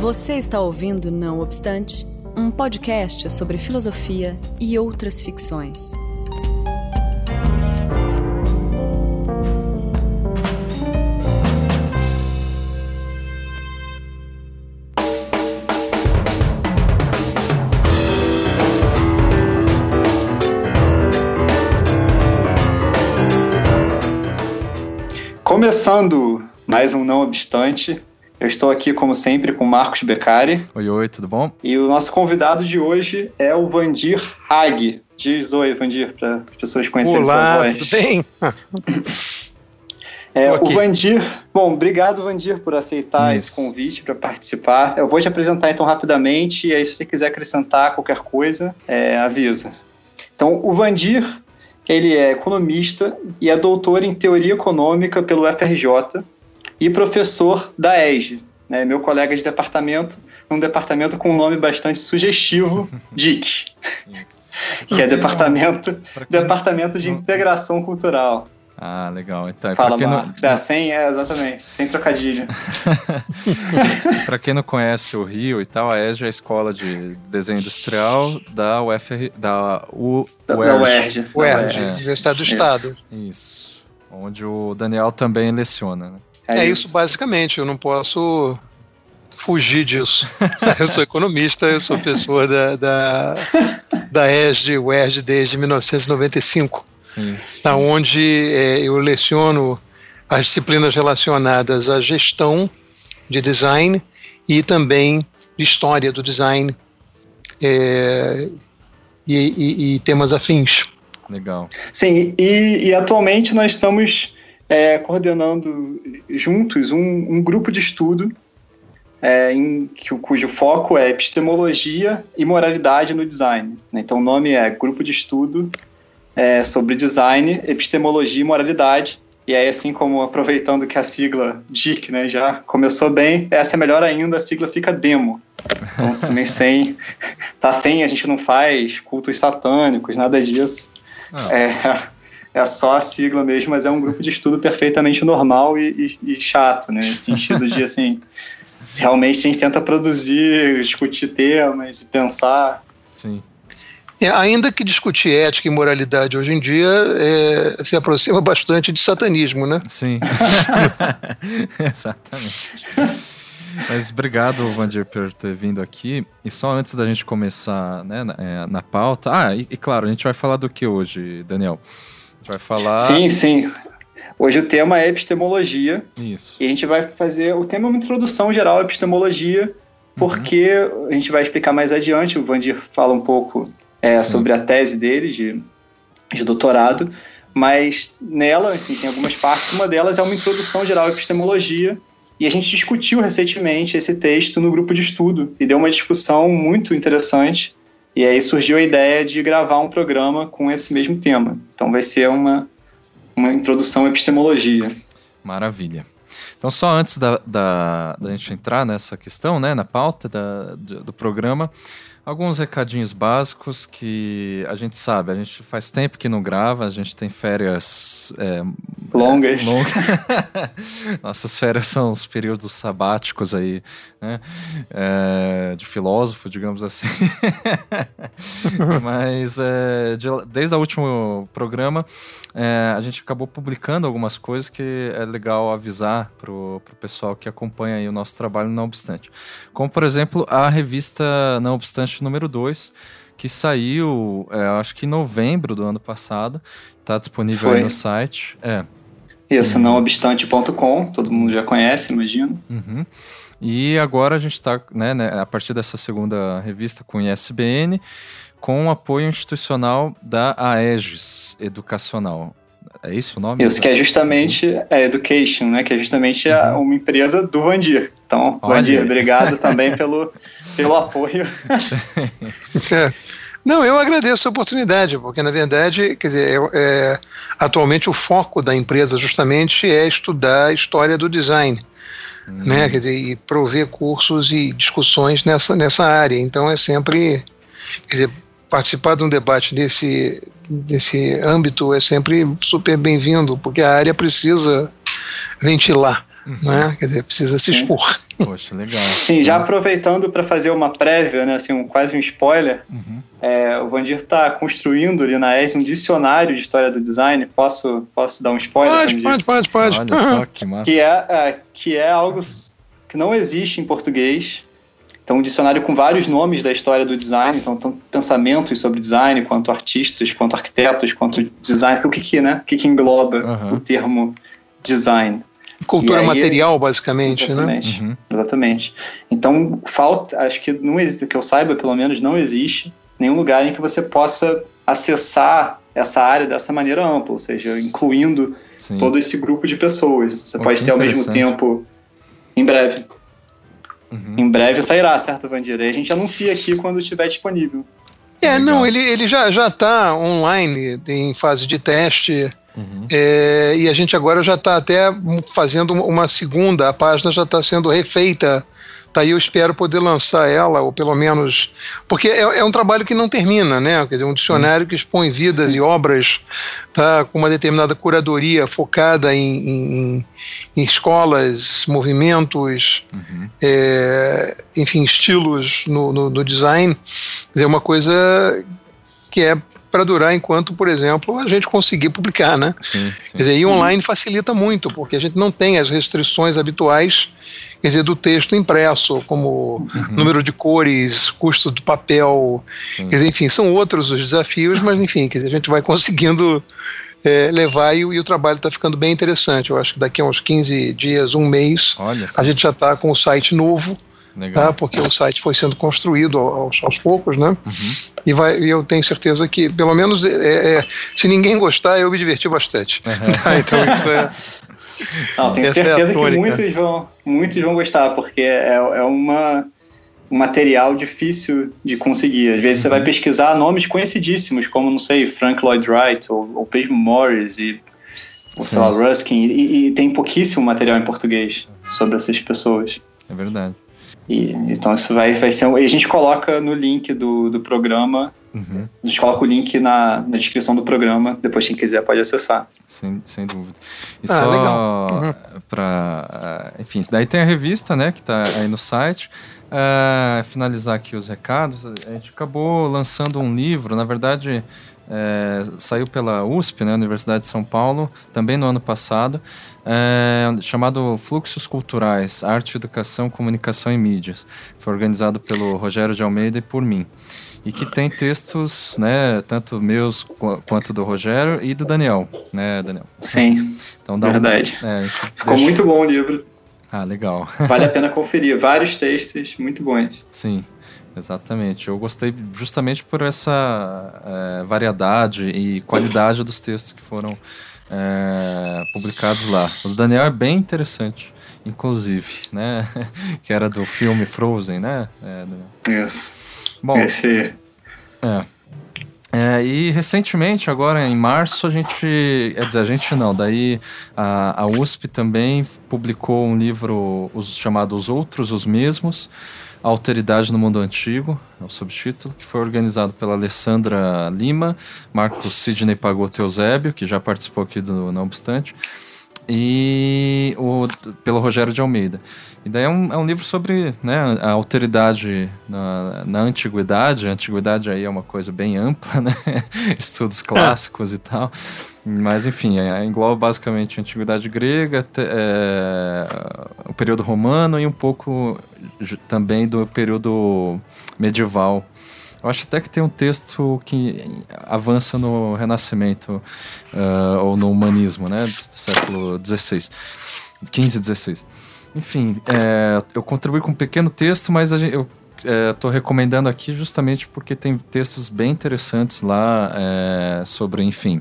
Você está ouvindo Não Obstante, um podcast sobre filosofia e outras ficções. Começando mais um Não Obstante, eu estou aqui, como sempre, com Marcos Beccari. Oi, oi, tudo bom? E o nosso convidado de hoje é o Vandir Hag. Diz oi, Vandir, para as pessoas conhecerem Olá, sua voz. tudo bem? É, Tô o. Vandir, bom, obrigado, Vandir, por aceitar Isso. esse convite para participar. Eu vou te apresentar então rapidamente, e aí, se você quiser acrescentar qualquer coisa, é, avisa. Então, o Vandir, ele é economista e é doutor em teoria econômica pelo FRJ e professor da ESG, né, meu colega de departamento, um departamento com um nome bastante sugestivo, DIC, que é departamento, departamento de Integração Cultural. Ah, legal. Então, Fala, pra, quem não. É, sem, é, exatamente, sem trocadilho. pra quem não conhece o Rio e tal, a ESG é a escola de desenho industrial da UFR, da U, Da, da UERJ. UERJ. UERJ, É. Universidade do Isso. Estado. Isso. Onde o Daniel também leciona, né? É, isso. basicamente, eu não posso fugir disso. eu sou economista, eu sou professor da, da, da ESG, UERJ desde 1995, Sim. da onde é, eu leciono as disciplinas relacionadas à gestão de design e também de história do design é, e, e- e temas afins. Legal. Sim, e, e atualmente nós estamos é, coordenando juntos um, um grupo de estudo é, em, que, cujo foco é epistemologia e moralidade no design. né? Então o nome é Grupo de Estudo é, sobre Design, Epistemologia e Moralidade. E aí, assim como aproveitando que a sigla DIC né, já começou bem, essa é melhor ainda, a sigla fica demo. Então também sem. Tá sem, a gente não faz cultos satânicos, nada disso. Ah, É, é só a sigla mesmo, mas é um grupo de estudo perfeitamente normal e, e- e chato, né? No sentido de, assim, realmente a gente tenta produzir, discutir temas e pensar. Sim. É, ainda que discutir ética e moralidade hoje em dia é, se aproxima bastante de satanismo, né? Sim. Exatamente. Mas obrigado, Vandir, por ter vindo aqui. E só antes da gente começar né, na, é, na pauta. Ah, e, e claro, a gente vai falar do que hoje, Daniel? Vai falar. Sim, sim. Hoje o tema é epistemologia Isso. e a gente vai fazer. O tema é uma introdução geral à epistemologia, porque a gente vai explicar mais adiante. O Vandir fala um pouco é, sobre a tese dele de, de doutorado, mas nela, enfim, tem algumas partes. Uma delas é uma introdução geral à epistemologia. E a gente discutiu recentemente esse texto no grupo de estudo e deu uma discussão muito interessante. E aí surgiu a ideia de gravar um programa com esse mesmo tema. Então vai ser uma, uma introdução à epistemologia. Maravilha. Então, só antes da, da, da gente entrar nessa questão, né, na pauta da, do, do programa, alguns recadinhos básicos que a gente sabe, a gente faz tempo que não grava, a gente tem férias é, Longas. é, longas. Nossas férias são os períodos sabáticos aí, né, é, de filósofo, digamos assim. Mas é, de- desde o último programa, é, a gente acabou publicando algumas coisas que é legal avisar pro, pro pessoal que acompanha aí o nosso trabalho, não obstante. Como, por exemplo, a revista Não Obstante número 2, que saiu, é, acho que em novembro do ano passado, está disponível aí Foi. no site. É. Isso, nãoobstante.com, todo mundo já conhece, imagino. Uhum. E agora a gente está, né, né, a partir dessa segunda revista com ISBN, com o apoio institucional da AEGES Educacional. É isso o nome? Isso, que é justamente a Education, né? Que é justamente a- uma empresa do Vandir. Então, Olha Vandir, obrigado também pelo, pelo apoio. É. Não, eu agradeço a oportunidade, porque na verdade, quer dizer, é- é, atualmente o foco da empresa justamente é estudar a história do design, Hum, né? Quer dizer, e prover cursos e discussões nessa, nessa área. Então é sempre, quer dizer, participar de um debate desse, desse âmbito é sempre super bem-vindo, porque a área precisa ventilar, Uhum. né? Quer dizer, precisa se Sim. expor. Poxa, legal. Sim, já aproveitando para fazer uma prévia, né, assim, um, quase um spoiler, uhum. é, o Vandir está construindo ali na ES um dicionário de história do design. Posso, posso dar um spoiler? Pode, pode, pode, pode. Olha só que massa. Que é, é, que é algo que não existe em português. Então, um dicionário com vários nomes da história do design, então, tanto pensamentos sobre design, quanto artistas, quanto arquitetos, quanto design. O que que, né? O que, que engloba uhum. o termo design? Cultura aí, material, basicamente, né? exatamente, né? Uhum. Exatamente. Então, falta, acho que não existe, que eu saiba, pelo menos, não existe nenhum lugar em que você possa acessar essa área dessa maneira ampla, ou seja, incluindo Sim. todo esse grupo de pessoas. Você oh, pode ter ao mesmo tempo, em breve. Uhum. Em breve sairá, certo, Vandir? Aí a gente anuncia aqui quando estiver disponível. É, Legal. não, ele, ele já está online, em fase de teste. Uhum. É, e a gente agora já está até fazendo uma segunda, a página já está sendo refeita. Tá aí eu espero poder lançar ela, ou pelo menos. Porque é, é um trabalho que não termina, né? Quer dizer, um dicionário que expõe vidas Sim. e obras tá, com uma determinada curadoria focada em, em, em escolas, movimentos, uhum. é, enfim, estilos no, no, no design. É uma coisa que é para durar enquanto, por exemplo, a gente conseguir publicar, né? Sim, sim. Quer dizer, e online facilita muito, porque a gente não tem as restrições habituais, quer dizer, do texto impresso, como uhum. número de cores, custo do papel, sim. quer dizer, enfim, são outros os desafios, mas enfim, quer dizer, a gente vai conseguindo é, levar e, e, o trabalho está ficando bem interessante. Eu acho que daqui a uns 15 dias, um mês, a gente já está com o site novo, Legal. Tá? Porque o site foi sendo construído aos, aos poucos, né? Uhum. E, vai, e eu tenho certeza que, pelo menos, é, é, se ninguém gostar, eu me diverti bastante. Uhum. Tá? Então isso é. Não, tenho Essa é certeza é que muitos vão, muitos vão gostar, porque é, é uma, um material difícil de conseguir. Às vezes uhum. você vai uhum. pesquisar nomes conhecidíssimos, como, não sei, Frank Lloyd Wright ou, ou Pedro Morris e ou, sei lá, Ruskin, e, e tem pouquíssimo material em português sobre essas pessoas. É verdade. E, então isso vai, vai ser. E a gente coloca no link do, do programa. Uhum. A gente coloca o link na, na descrição do programa. Depois, quem quiser pode acessar. Sem, sem dúvida. E ah, só uhum. para. Enfim, daí tem a revista, né, que está aí no site. Uh, finalizar aqui os recados, a gente acabou lançando um livro, na verdade, é, saiu pela USP, né, Universidade de São Paulo, também no ano passado é, chamado Fluxos Culturais, Arte, Educação, Comunicação e Mídias. Foi organizado pelo Rogério de Almeida e por mim. E que tem textos, né, tanto meus quanto do Rogério e do Daniel, né, Daniel? Sim, então, dá verdade. Um, é, Ficou deixa... muito bom o livro. Ah, legal. Vale a pena conferir. Vários textos muito bons. Sim. Exatamente. Eu gostei justamente por essa é, variedade e qualidade dos textos que foram é, publicados lá. O Daniel é bem interessante, inclusive, né? que era do filme Frozen, né? É, Isso. Bom, Esse... é. É, e recentemente, agora em março, a gente. Quer dizer, a gente não, daí a, a USP também publicou um livro os, chamado Os Outros, os Mesmos, a Alteridade no Mundo Antigo, é o subtítulo, que foi organizado pela Alessandra Lima, Marcos Sidney Pagoto Eusébio, que já participou aqui do Não Obstante, e o, pelo Rogério de Almeida. E daí é um, é um livro sobre né, a alteridade na, na antiguidade. A antiguidade aí é uma coisa bem ampla, né? Estudos clássicos e tal. Mas, enfim, é, engloba basicamente a antiguidade grega, é, o período romano e um pouco também do período medieval. Eu acho até que tem um texto que avança no Renascimento uh, ou no humanismo, né? Do século XVI, XV e XVI. Enfim, é, eu contribuí com um pequeno texto, mas gente, eu estou é, recomendando aqui justamente porque tem textos bem interessantes lá é, sobre, enfim,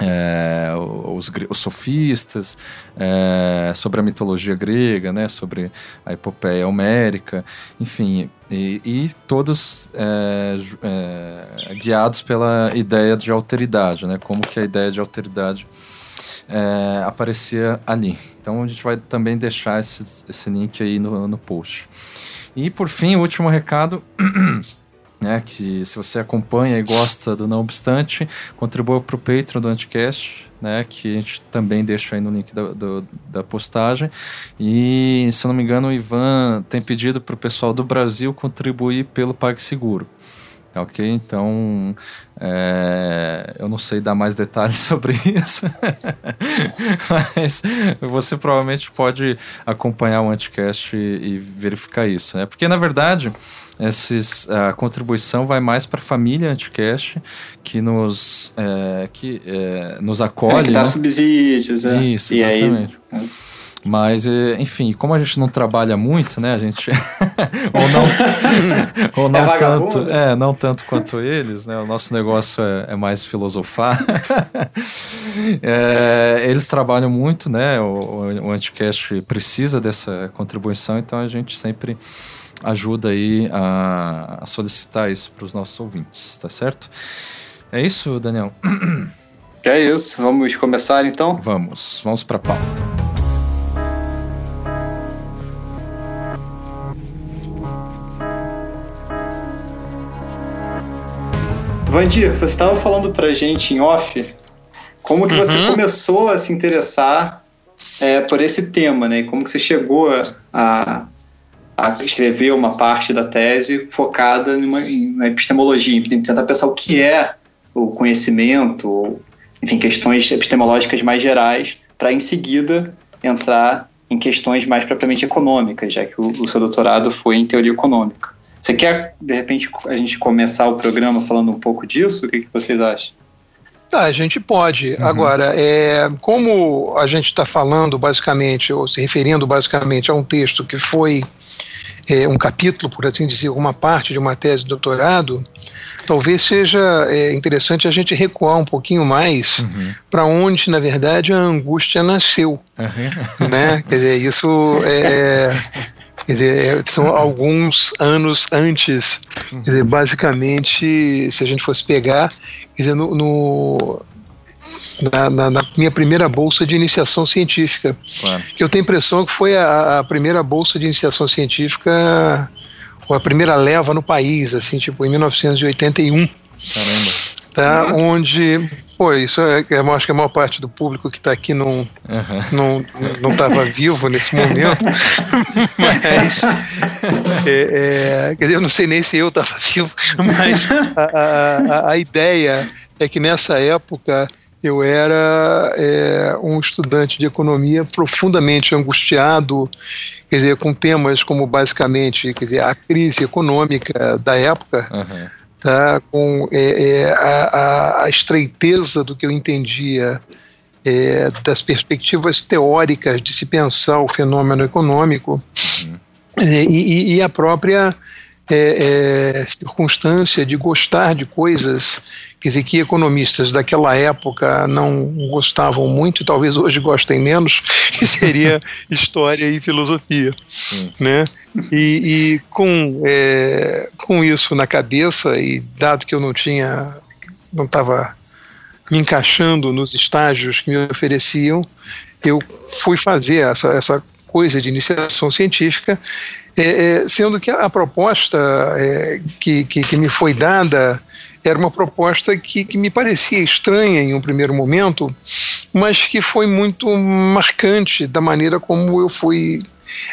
é, os, os, sofistas, é, sobre a mitologia grega, né, sobre a epopeia homérica, enfim, e, e todos é, é guiados pela ideia de alteridade, né, como que a ideia de alteridade é, aparecia ali. Então a gente vai também deixar esse, esse link aí no, no post. E por fim, o último recado né, que se você acompanha e gosta do Não Obstante, contribua para o Patreon do Anticast, né, que a gente também deixa aí no link da, do, da postagem. E, se eu não me engano, o Ivan tem pedido para o pessoal do Brasil contribuir pelo PagSeguro. Ok? Então, é, eu não sei dar mais detalhes sobre isso, mas você provavelmente pode acompanhar o Anticast e, e verificar isso, né? Porque, na verdade, esses, a contribuição vai mais para a família Anticast, que nos, é, que, é, nos acolhe. É, que dá né? subsídios, é. Isso, exatamente. E aí, mas, é, enfim, como a gente não trabalha muito, né? A gente. ou não, ou não é tanto. É, não tanto quanto eles, né? O nosso negócio é, é mais filosofar. é, eles trabalham muito, né? O, o Anticast precisa dessa contribuição, então a gente sempre ajuda aí a, a solicitar isso para os nossos ouvintes, tá certo? É isso, Daniel? É isso. Vamos começar então? Vamos, vamos para a pauta. Vandir, você estava falando pra gente em off como que uhum. você começou a se interessar é, por esse tema, né? Como que você chegou a, a escrever uma parte da tese focada numa, na epistemologia, em tentar pensar o que é o conhecimento, enfim, questões epistemológicas mais gerais, para em seguida entrar em questões mais propriamente econômicas, já que o, o seu doutorado foi em teoria econômica. Você quer, de repente, a gente começar o programa falando um pouco disso? O que, que vocês acham? Tá, a gente pode. Uhum. Agora, é, como a gente está falando basicamente, ou se referindo basicamente a um texto que foi é, um capítulo, por assim dizer, uma parte de uma tese de doutorado, talvez seja é, interessante a gente recuar um pouquinho mais uhum. para onde, na verdade, a angústia nasceu. Uhum. Né? Quer dizer, isso é, Quer dizer, é, são alguns anos antes. Quer dizer, basicamente, se a gente fosse pegar, quer dizer, no, no na, na, na, minha primeira bolsa de iniciação científica. Claro. Eu tenho a impressão que foi a, a, primeira bolsa de iniciação científica, ou a primeira leva no país, assim, tipo, em 1981. Caramba. Tá, uhum. Onde Pô, isso é, eu acho que a maior parte do público que está aqui não uhum. não não estava vivo nesse momento, mas é, é, quer dizer, eu não sei nem se eu estava vivo, mas a, a, a, ideia é que nessa época eu era é, um estudante de economia profundamente angustiado, quer dizer, com temas como basicamente, quer dizer, a crise econômica da época. Uhum tá? com é, é, a, a, estreiteza do que eu entendia é, das perspectivas teóricas de se pensar o fenômeno econômico uhum. e, e, a própria é, é, circunstância de gostar de coisas quer dizer, que economistas daquela época não gostavam muito, e talvez hoje gostem menos, que seria história e filosofia, né? E, e com, é, com isso na cabeça, e dado que eu não tinha, não estava me encaixando nos estágios que me ofereciam, eu fui fazer essa, essa coisa de iniciação científica, é, é, sendo que a, proposta é, que, que, que, me foi dada era uma proposta que, que me parecia estranha em um primeiro momento, mas que foi muito marcante da maneira como eu fui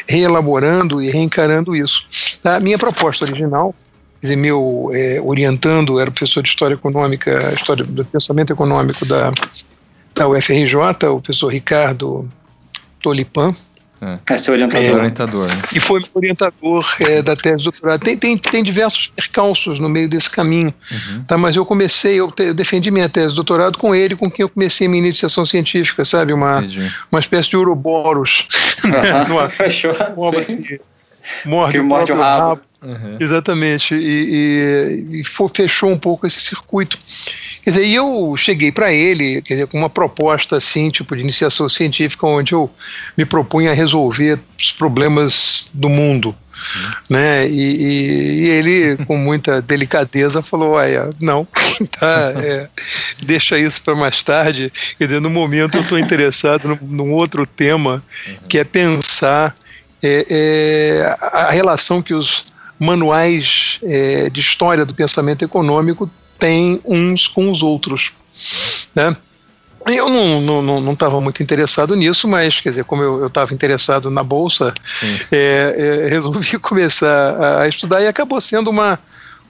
reelaborando e reencarando isso. A minha proposta original meu é, orientando era professor de História Econômica, História do Pensamento Econômico da, da UFRJ, o professor Ricardo Tolipan, é, é seu orientador. É, orientador né? E foi orientador é, da tese do doutorado. Tem, tem, tem diversos percalços no meio desse caminho, uhum. tá? mas eu comecei, eu, te, eu, defendi minha tese de doutorado com ele, com quem eu comecei minha iniciação científica, sabe? Uma, uma espécie de Ouroboros. Uhum. Fechou. Morde, o morde o rabo. rabo. Uhum. Exatamente. E, e, e fechou um pouco esse circuito. Quer dizer, e eu cheguei para ele, quer dizer, com uma proposta assim, tipo de iniciação científica, onde eu me propunha a resolver os problemas do mundo. Uhum. Né? E, e, e, ele, com muita delicadeza, falou: Olha, não, tá, é, deixa isso para mais tarde. Quer dizer, no momento eu estou interessado num, num, outro tema, uhum. que é pensar é, é, a relação que os manuais é, de história do pensamento econômico têm uns com os outros. Né? Eu não estava muito interessado nisso, mas, quer dizer, como eu estava interessado na Bolsa, é, é, resolvi começar a, a, estudar e acabou sendo uma,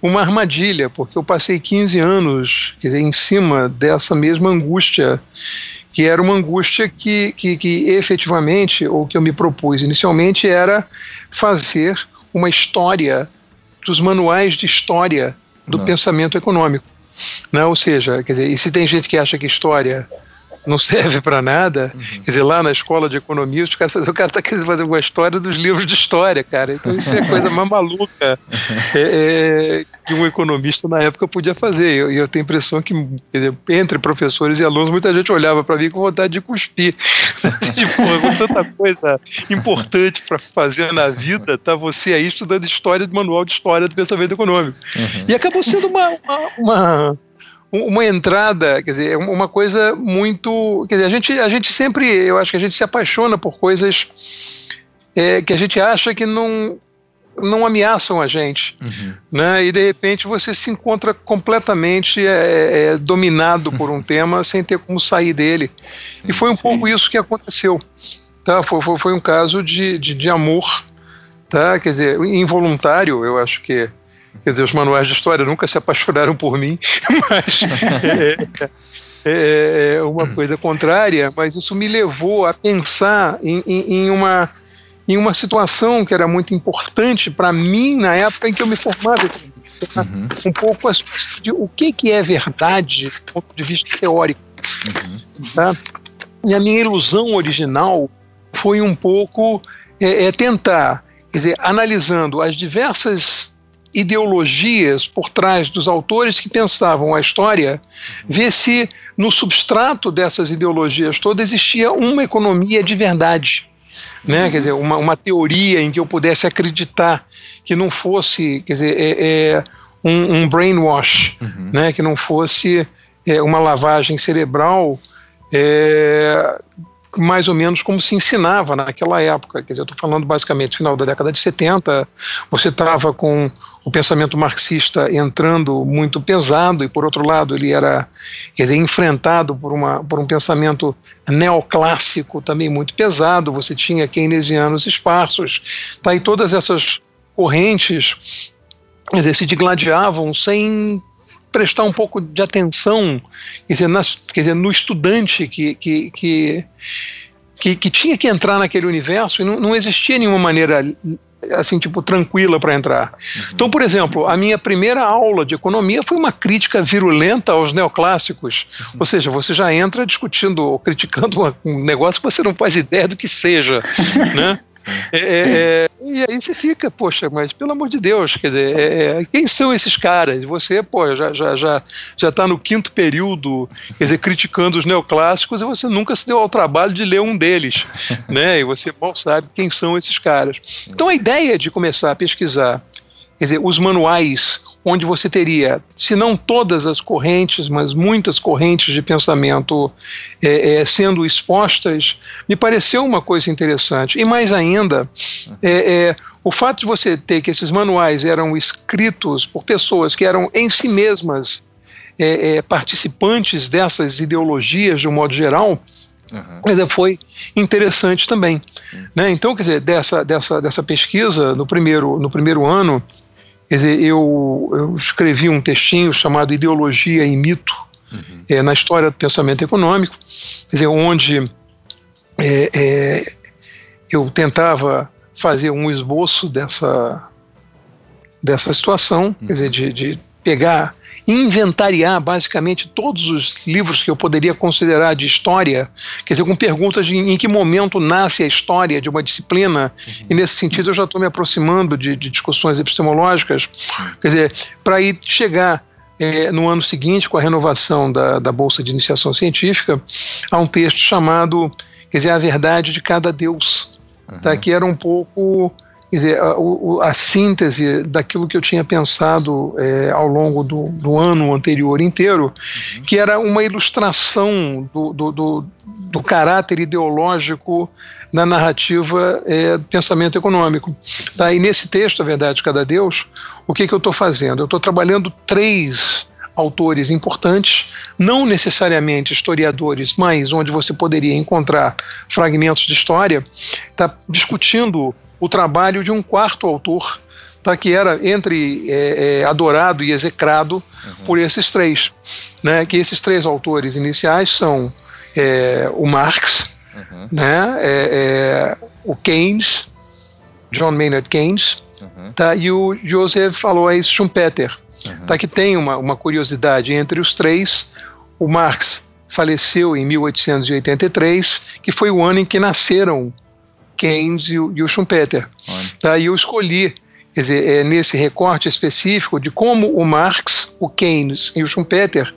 uma armadilha, porque eu passei 15 anos quer dizer, em cima dessa mesma angústia, que era uma angústia que, que, que efetivamente, ou que eu me propus inicialmente, era fazer uma história dos manuais de história do Não. pensamento econômico. Né? Ou seja, quer dizer, e se tem gente que acha que história não serve para nada. Uhum. Quer dizer, lá na escola de economia, os caras, o cara está querendo fazer uma história dos livros de história, cara. Então isso é a coisa mais maluca é, é, que um economista na época podia fazer. E eu, eu, tenho a impressão que, dizer, entre professores e alunos, muita gente olhava para mim com vontade de cuspir. tipo, com tanta coisa importante para fazer na vida, tá você aí estudando história do manual de história do pensamento econômico. Uhum. E acabou sendo uma, uma, uma uma entrada, quer dizer, uma coisa muito. Quer dizer, a gente, a gente sempre, eu acho que a gente se apaixona por coisas é, que a gente acha que não, não ameaçam a gente. Uhum. Né? E de repente você se encontra completamente é, é, dominado por um tema sem ter como sair dele. E foi um Sim. pouco isso que aconteceu. Tá? Foi, foi, foi um caso de, de, de amor. Tá? Quer dizer, involuntário, eu acho que Quer dizer, os manuais de história nunca se apaixonaram por mim, mas é, é, é, é, uma coisa contrária, mas isso me levou a pensar em, em, em uma, em uma situação que era muito importante para mim na época em que eu me formava. Uhum. Um pouco de o que, que é verdade do ponto de vista teórico. Uhum. Tá? E a minha ilusão original foi um pouco é, é tentar, quer dizer, analisando as diversas ideologias por trás dos autores que pensavam a história, ver se no substrato dessas ideologias todas existia uma economia de verdade. Né? Quer dizer, uma, uma teoria em que eu pudesse acreditar que não fosse, quer dizer, é, é um, um, brainwash, uhum. né? que não fosse é, uma lavagem cerebral é, mais ou menos como se ensinava naquela época. Quer dizer, eu estou falando basicamente final da década de 70, você estava com o pensamento marxista entrando muito pesado, e por outro lado ele era quer dizer, enfrentado por, uma, por um pensamento neoclássico também muito pesado, você tinha keynesianos esparsos, tá? e todas essas correntes se digladiavam sem prestar um pouco de atenção quer dizer, nas, quer dizer no estudante que, que, que, que, que tinha que entrar naquele universo e não, não existia nenhuma maneira assim, tipo, tranquila para entrar. Uhum. Então, por exemplo, a minha primeira aula de economia foi uma crítica virulenta aos neoclássicos. Uhum. Ou seja, você já entra discutindo ou criticando um negócio que você não faz ideia do que seja, né? É, é, é, e aí você fica, poxa, mas pelo amor de Deus, quer dizer, é, é quem são esses caras? Você, pô, já já já já está no quinto período, quer dizer, criticando os neoclássicos e você nunca se deu ao trabalho de ler um deles, né? E você mal sabe quem são esses caras. Então a ideia de começar a pesquisar, quer dizer, os manuais onde você teria, se não todas as correntes, mas muitas correntes de pensamento é, é, sendo expostas, me pareceu uma coisa interessante. E mais ainda, é, é, o fato de você ter que esses manuais eram escritos por pessoas que eram em si mesmas é, é, participantes dessas ideologias de um modo geral, Uhum. foi interessante também. Uhum. Né? Então, quer dizer, dessa, dessa, dessa pesquisa, no primeiro, no primeiro ano, Quer dizer, eu, eu escrevi um textinho chamado Ideologia e Mito uhum. é, na história do pensamento econômico, quer dizer, onde é, é, eu tentava fazer um esboço dessa, dessa situação, uhum. quer dizer, de, de pegar, inventariar basicamente todos os livros que eu poderia considerar de história, quer dizer, com perguntas de em que momento nasce a história de uma disciplina, uhum. e nesse sentido eu já estou me aproximando de, de, discussões epistemológicas, quer dizer, para ir chegar é, no ano seguinte, com a renovação da, da Bolsa de Iniciação Científica, a um texto chamado, quer dizer, A Verdade de Cada Deus, tá, uhum. tá, que era um pouco quer dizer, a, a, síntese daquilo que eu tinha pensado é, ao longo do, do, ano anterior inteiro, uhum. que era uma ilustração do, do, do, do caráter ideológico na narrativa é, do pensamento econômico. Tá? E nesse texto, A Verdade de Cada Deus, o que, que eu estou fazendo? Eu estou trabalhando três autores importantes, não necessariamente historiadores, mas onde você poderia encontrar fragmentos de história, está discutindo o trabalho de um quarto autor, tá, que era entre é, é, adorado e execrado uhum. por esses três. Né, que esses três autores iniciais são é, o Marx, uhum. né, é, é, o Keynes, John Maynard Keynes, uhum. tá, e o Joseph Alois Schumpeter. Uhum. Tá, que tem uma, uma curiosidade entre os três, o Marx faleceu em 1883, que foi o ano em que nasceram Keynes e o, e o Schumpeter. Tá, e eu escolhi quer dizer, é, nesse recorte específico de como o Marx, o Keynes e o Schumpeter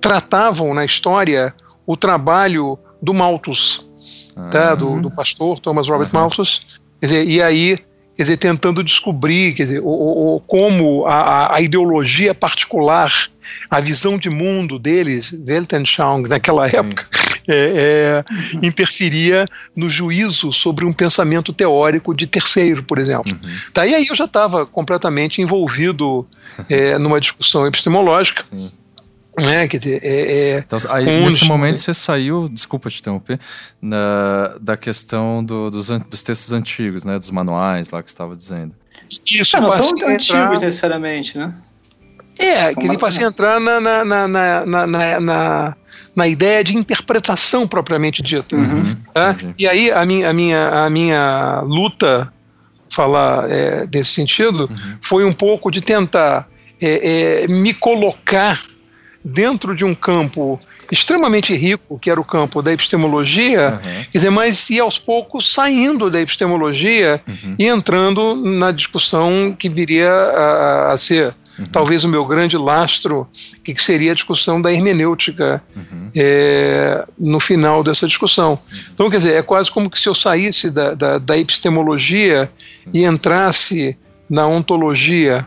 tratavam na história o trabalho do Malthus, uhum. tá, do, ah. do pastor Thomas Robert uhum. Malthus, dizer, e aí quer dizer, tentando descobrir quer dizer, o, o, como a, a, ideologia particular, a visão de mundo deles, Weltanschauung, naquela sim, época. É, é, interferia no juízo sobre um pensamento teórico de terceiro, por exemplo. Uhum. Daí aí eu já estava completamente envolvido é, numa discussão epistemológica. Sim né? Dizer, é, é então, aí, nesse momento você saiu, desculpa te interromper, na, da questão do, dos, dos textos antigos, né? Dos manuais lá que você estava dizendo. Isso, ah, não são antigos necessariamente, né? É, que ele passei a entrar na, na, na, na, na, na, na, ideia de interpretação propriamente dita. Uhum, tá? E aí a minha, a minha, a minha luta, falar é, desse sentido, uhum. foi um pouco de tentar é, é, me colocar dentro de um campo extremamente rico, que era o campo da epistemologia, uhum. dizer, mas e aos poucos saindo da epistemologia uhum. e entrando na discussão que viria a, a ser uhum. talvez o meu grande lastro, que seria a discussão da hermenêutica uhum. é, no final dessa discussão. Uhum. Então, quer dizer, é quase como que se eu saísse da, da, da epistemologia e entrasse na ontologia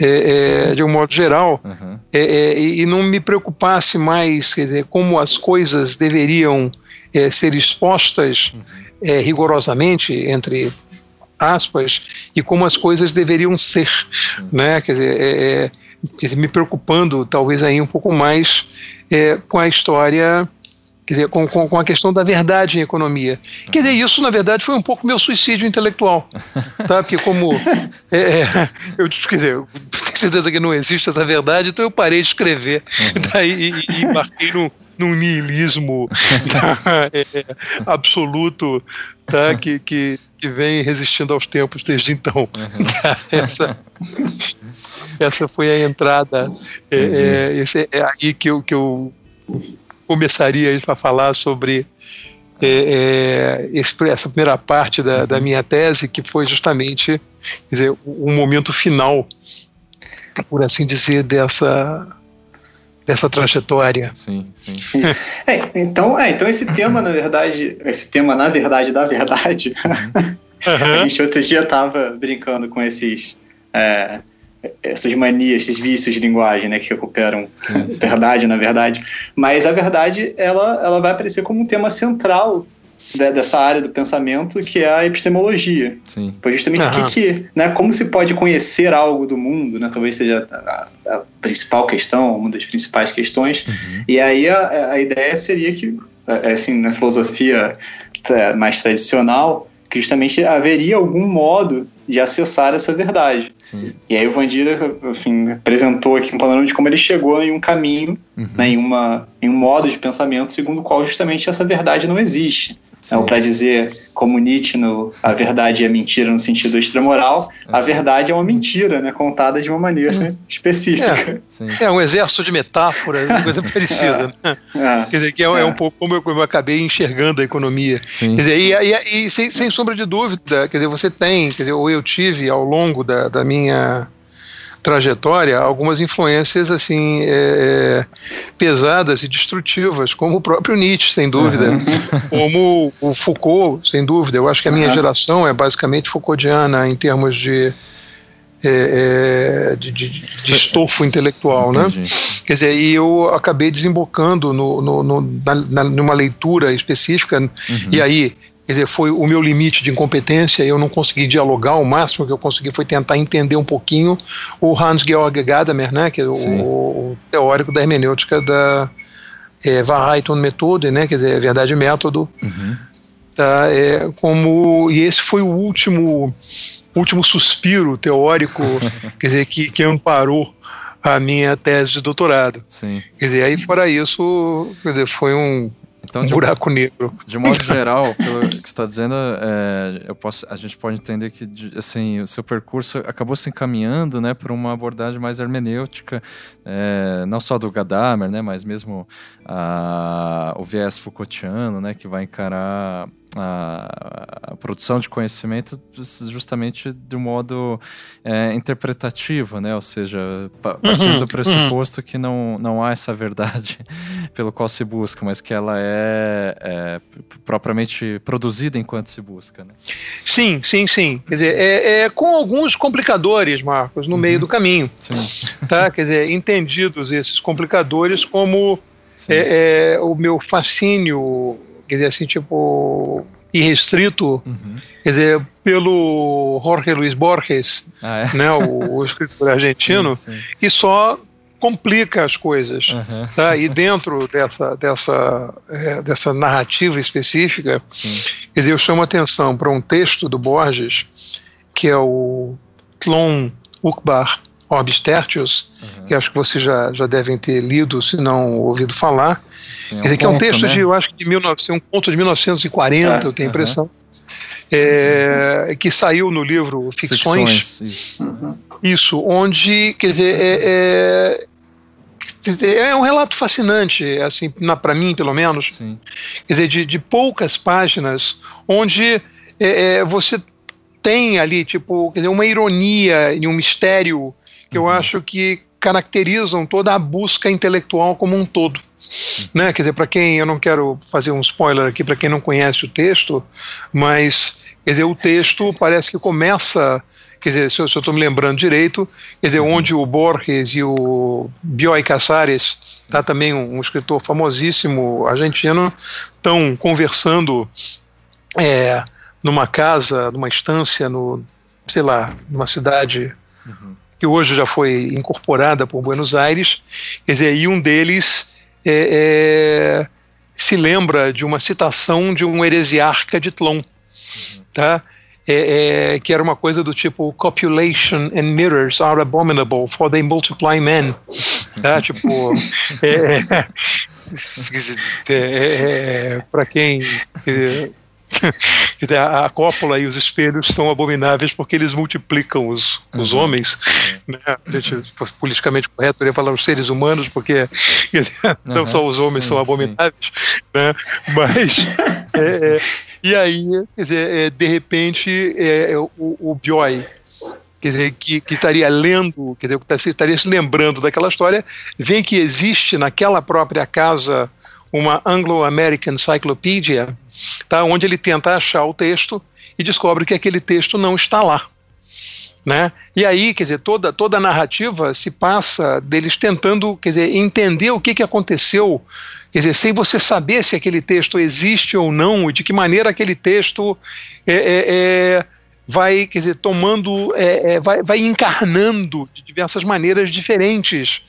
é, é, de um modo geral, uhum. é, e não me preocupasse mais dizer, como as coisas deveriam é, ser expostas uhum. É, rigorosamente, entre aspas, e como as coisas deveriam ser, né? quer dizer, é, dizer, me preocupando talvez aí um pouco mais com a história quer dizer, com, com, com, a questão da verdade em economia. Quer dizer, isso, na verdade, foi um pouco meu suicídio intelectual. Tá? Porque como é, é, eu quer dizer, eu tenho certeza que não existe essa verdade, então eu parei de escrever uhum. daí, e, e embarquei num, num niilismo tá, é, absoluto tá, que, que, que vem resistindo aos tempos desde então. Uhum. Essa, essa foi a entrada. É, é, esse é aí que eu, que eu começaria a falar sobre é, é, essa primeira parte da, da, minha tese, que foi justamente dizer, o, momento final, por assim dizer, dessa, dessa trajetória. Sim, sim. É, então, é, então esse tema, na verdade, esse tema, na verdade, da verdade, uhum. a gente outro dia estava brincando com esses. É, essas manias, esses vícios de linguagem, né, que recuperam verdade, na verdade. Mas a verdade, ela, ela vai aparecer como um tema central de, dessa área do pensamento, que é a epistemologia. Sim. Pois justamente o que, que, né, como se pode conhecer algo do mundo, né, talvez seja a, a principal questão, uma das principais questões. Uhum. E aí a, a ideia seria que, é, assim, na filosofia é, mais tradicional, que justamente haveria algum modo de acessar essa verdade. Sim. E aí o Vandira, enfim, apresentou aqui um panorama de como ele chegou em um caminho, uhum. né, em, uma, em um modo de pensamento segundo o qual justamente essa verdade não existe. Então, para dizer, como Nietzsche, no, a verdade é mentira no sentido extramoral, a verdade é uma mentira, né, contada de uma maneira uhum. específica. É, é, um exército de metáforas, coisa parecida. é. Né? É. Quer dizer, que é, é, um pouco como eu, como eu, acabei enxergando a economia. Sim. Quer dizer, e, e, e sem, sem, sombra de dúvida, quer dizer, você tem, quer dizer, ou eu tive ao longo da, da minha trajetória algumas influências assim é, é, pesadas e destrutivas, como o próprio Nietzsche, sem dúvida, uhum. como o Foucault, sem dúvida. Eu acho que a minha uhum. geração é basicamente Foucaultiana em termos de é, é, de, de, de, estofo intelectual, né? Entendi. né? Quer dizer, e eu acabei desembocando no, no, no na, numa leitura específica, uhum. e aí quer dizer, foi o meu limite de incompetência, eu não consegui dialogar, o máximo que eu consegui foi tentar entender um pouquinho o Hans-Georg Gadamer, né, que é o, o, teórico da hermenêutica da é, Wahrheit né, quer dizer, verdade e método, uhum. tá, é, como, e esse foi o último, último suspiro teórico, quer dizer, que, que amparou a minha tese de doutorado. Sim. Quer dizer, aí fora isso, quer dizer, foi um então, um buraco negro. De modo geral, pelo que você está dizendo, é, eu posso, a gente pode entender que assim, o seu percurso acabou se encaminhando né, para uma abordagem mais hermenêutica, é, não só do Gadamer, né, mas mesmo a, o viés Foucaultiano, né, que vai encarar a, a, produção de conhecimento justamente de um modo é, interpretativo, né? Ou seja, partindo uhum, do pressuposto uhum. que não, não há essa verdade pelo qual se busca, mas que ela é, é propriamente produzida enquanto se busca, né? Sim, sim, sim. Quer dizer, é, é com alguns complicadores, Marcos, no uhum. meio do caminho. Sim. Tá? Quer dizer, entendidos esses complicadores como é, é, o meu fascínio quer dizer assim, tipo, irrestrito, uhum. quer dizer, pelo Jorge Luiz Borges, ah, é? né, o, o, escritor argentino, sim, sim. que só complica as coisas, uhum. tá? E dentro dessa dessa é, dessa narrativa específica, sim. quer dizer, eu chamo atenção para um texto do Borges que é o Tlon Ukbar Orbis Tertius, uhum. que acho que vocês já, já devem ter lido, se não ouvido falar. Sim, dizer, um que é um texto né? de, eu acho que de 19, um conto de 1940, é, eu tenho a impressão. Uhum. É, que saiu no livro Ficções. Ficções isso. Uhum. isso. onde, quer dizer, é, é, é um relato fascinante, assim, para mim, pelo menos. Sim. Quer dizer, de, de poucas páginas, onde é, é, você tem ali, tipo, quer dizer, uma ironia e um mistério que eu uhum. acho que caracterizam toda a busca intelectual como um todo. Uhum. Né? Quer dizer, para quem, eu não quero fazer um spoiler aqui para quem não conhece o texto, mas quer dizer, o texto parece que começa, quer dizer, se eu estou me lembrando direito, quer dizer, onde o Borges e o Bioy Casares, tá também um, um escritor famosíssimo argentino, estão conversando é, numa casa, numa estância, no, sei lá, numa cidade uhum que hoje já foi incorporada por Buenos Aires, quer dizer, e um deles é, é, se lembra de uma citação de um heresiarca de Tlon, tá? É, é, que era uma coisa do tipo copulation and mirrors are abominable for they multiply men. Tá? Tipo é, é, para quem a, a cópula e os espelhos são abomináveis porque eles multiplicam os, os uhum. homens. Né? A gente, politicamente correto, poderia falar os seres humanos, porque não uhum. só os homens sim, são abomináveis, né? mas. É, é, e aí, dizer, é, de repente, é, é o, o Bioy quer dizer, que, que estaria lendo, quer dizer, estaria se lembrando daquela história, vê que existe naquela própria casa uma Anglo-American Encyclopedia, tá, onde ele tenta achar o texto e descobre que aquele texto não está lá. Né? E aí, quer dizer, toda, toda a narrativa se passa deles tentando, quer dizer, entender o que, que aconteceu, quer dizer, sem você saber se aquele texto existe ou não, e de que maneira aquele texto é, é, é vai, quer dizer, tomando, é, é, vai, vai encarnando de diversas maneiras diferentes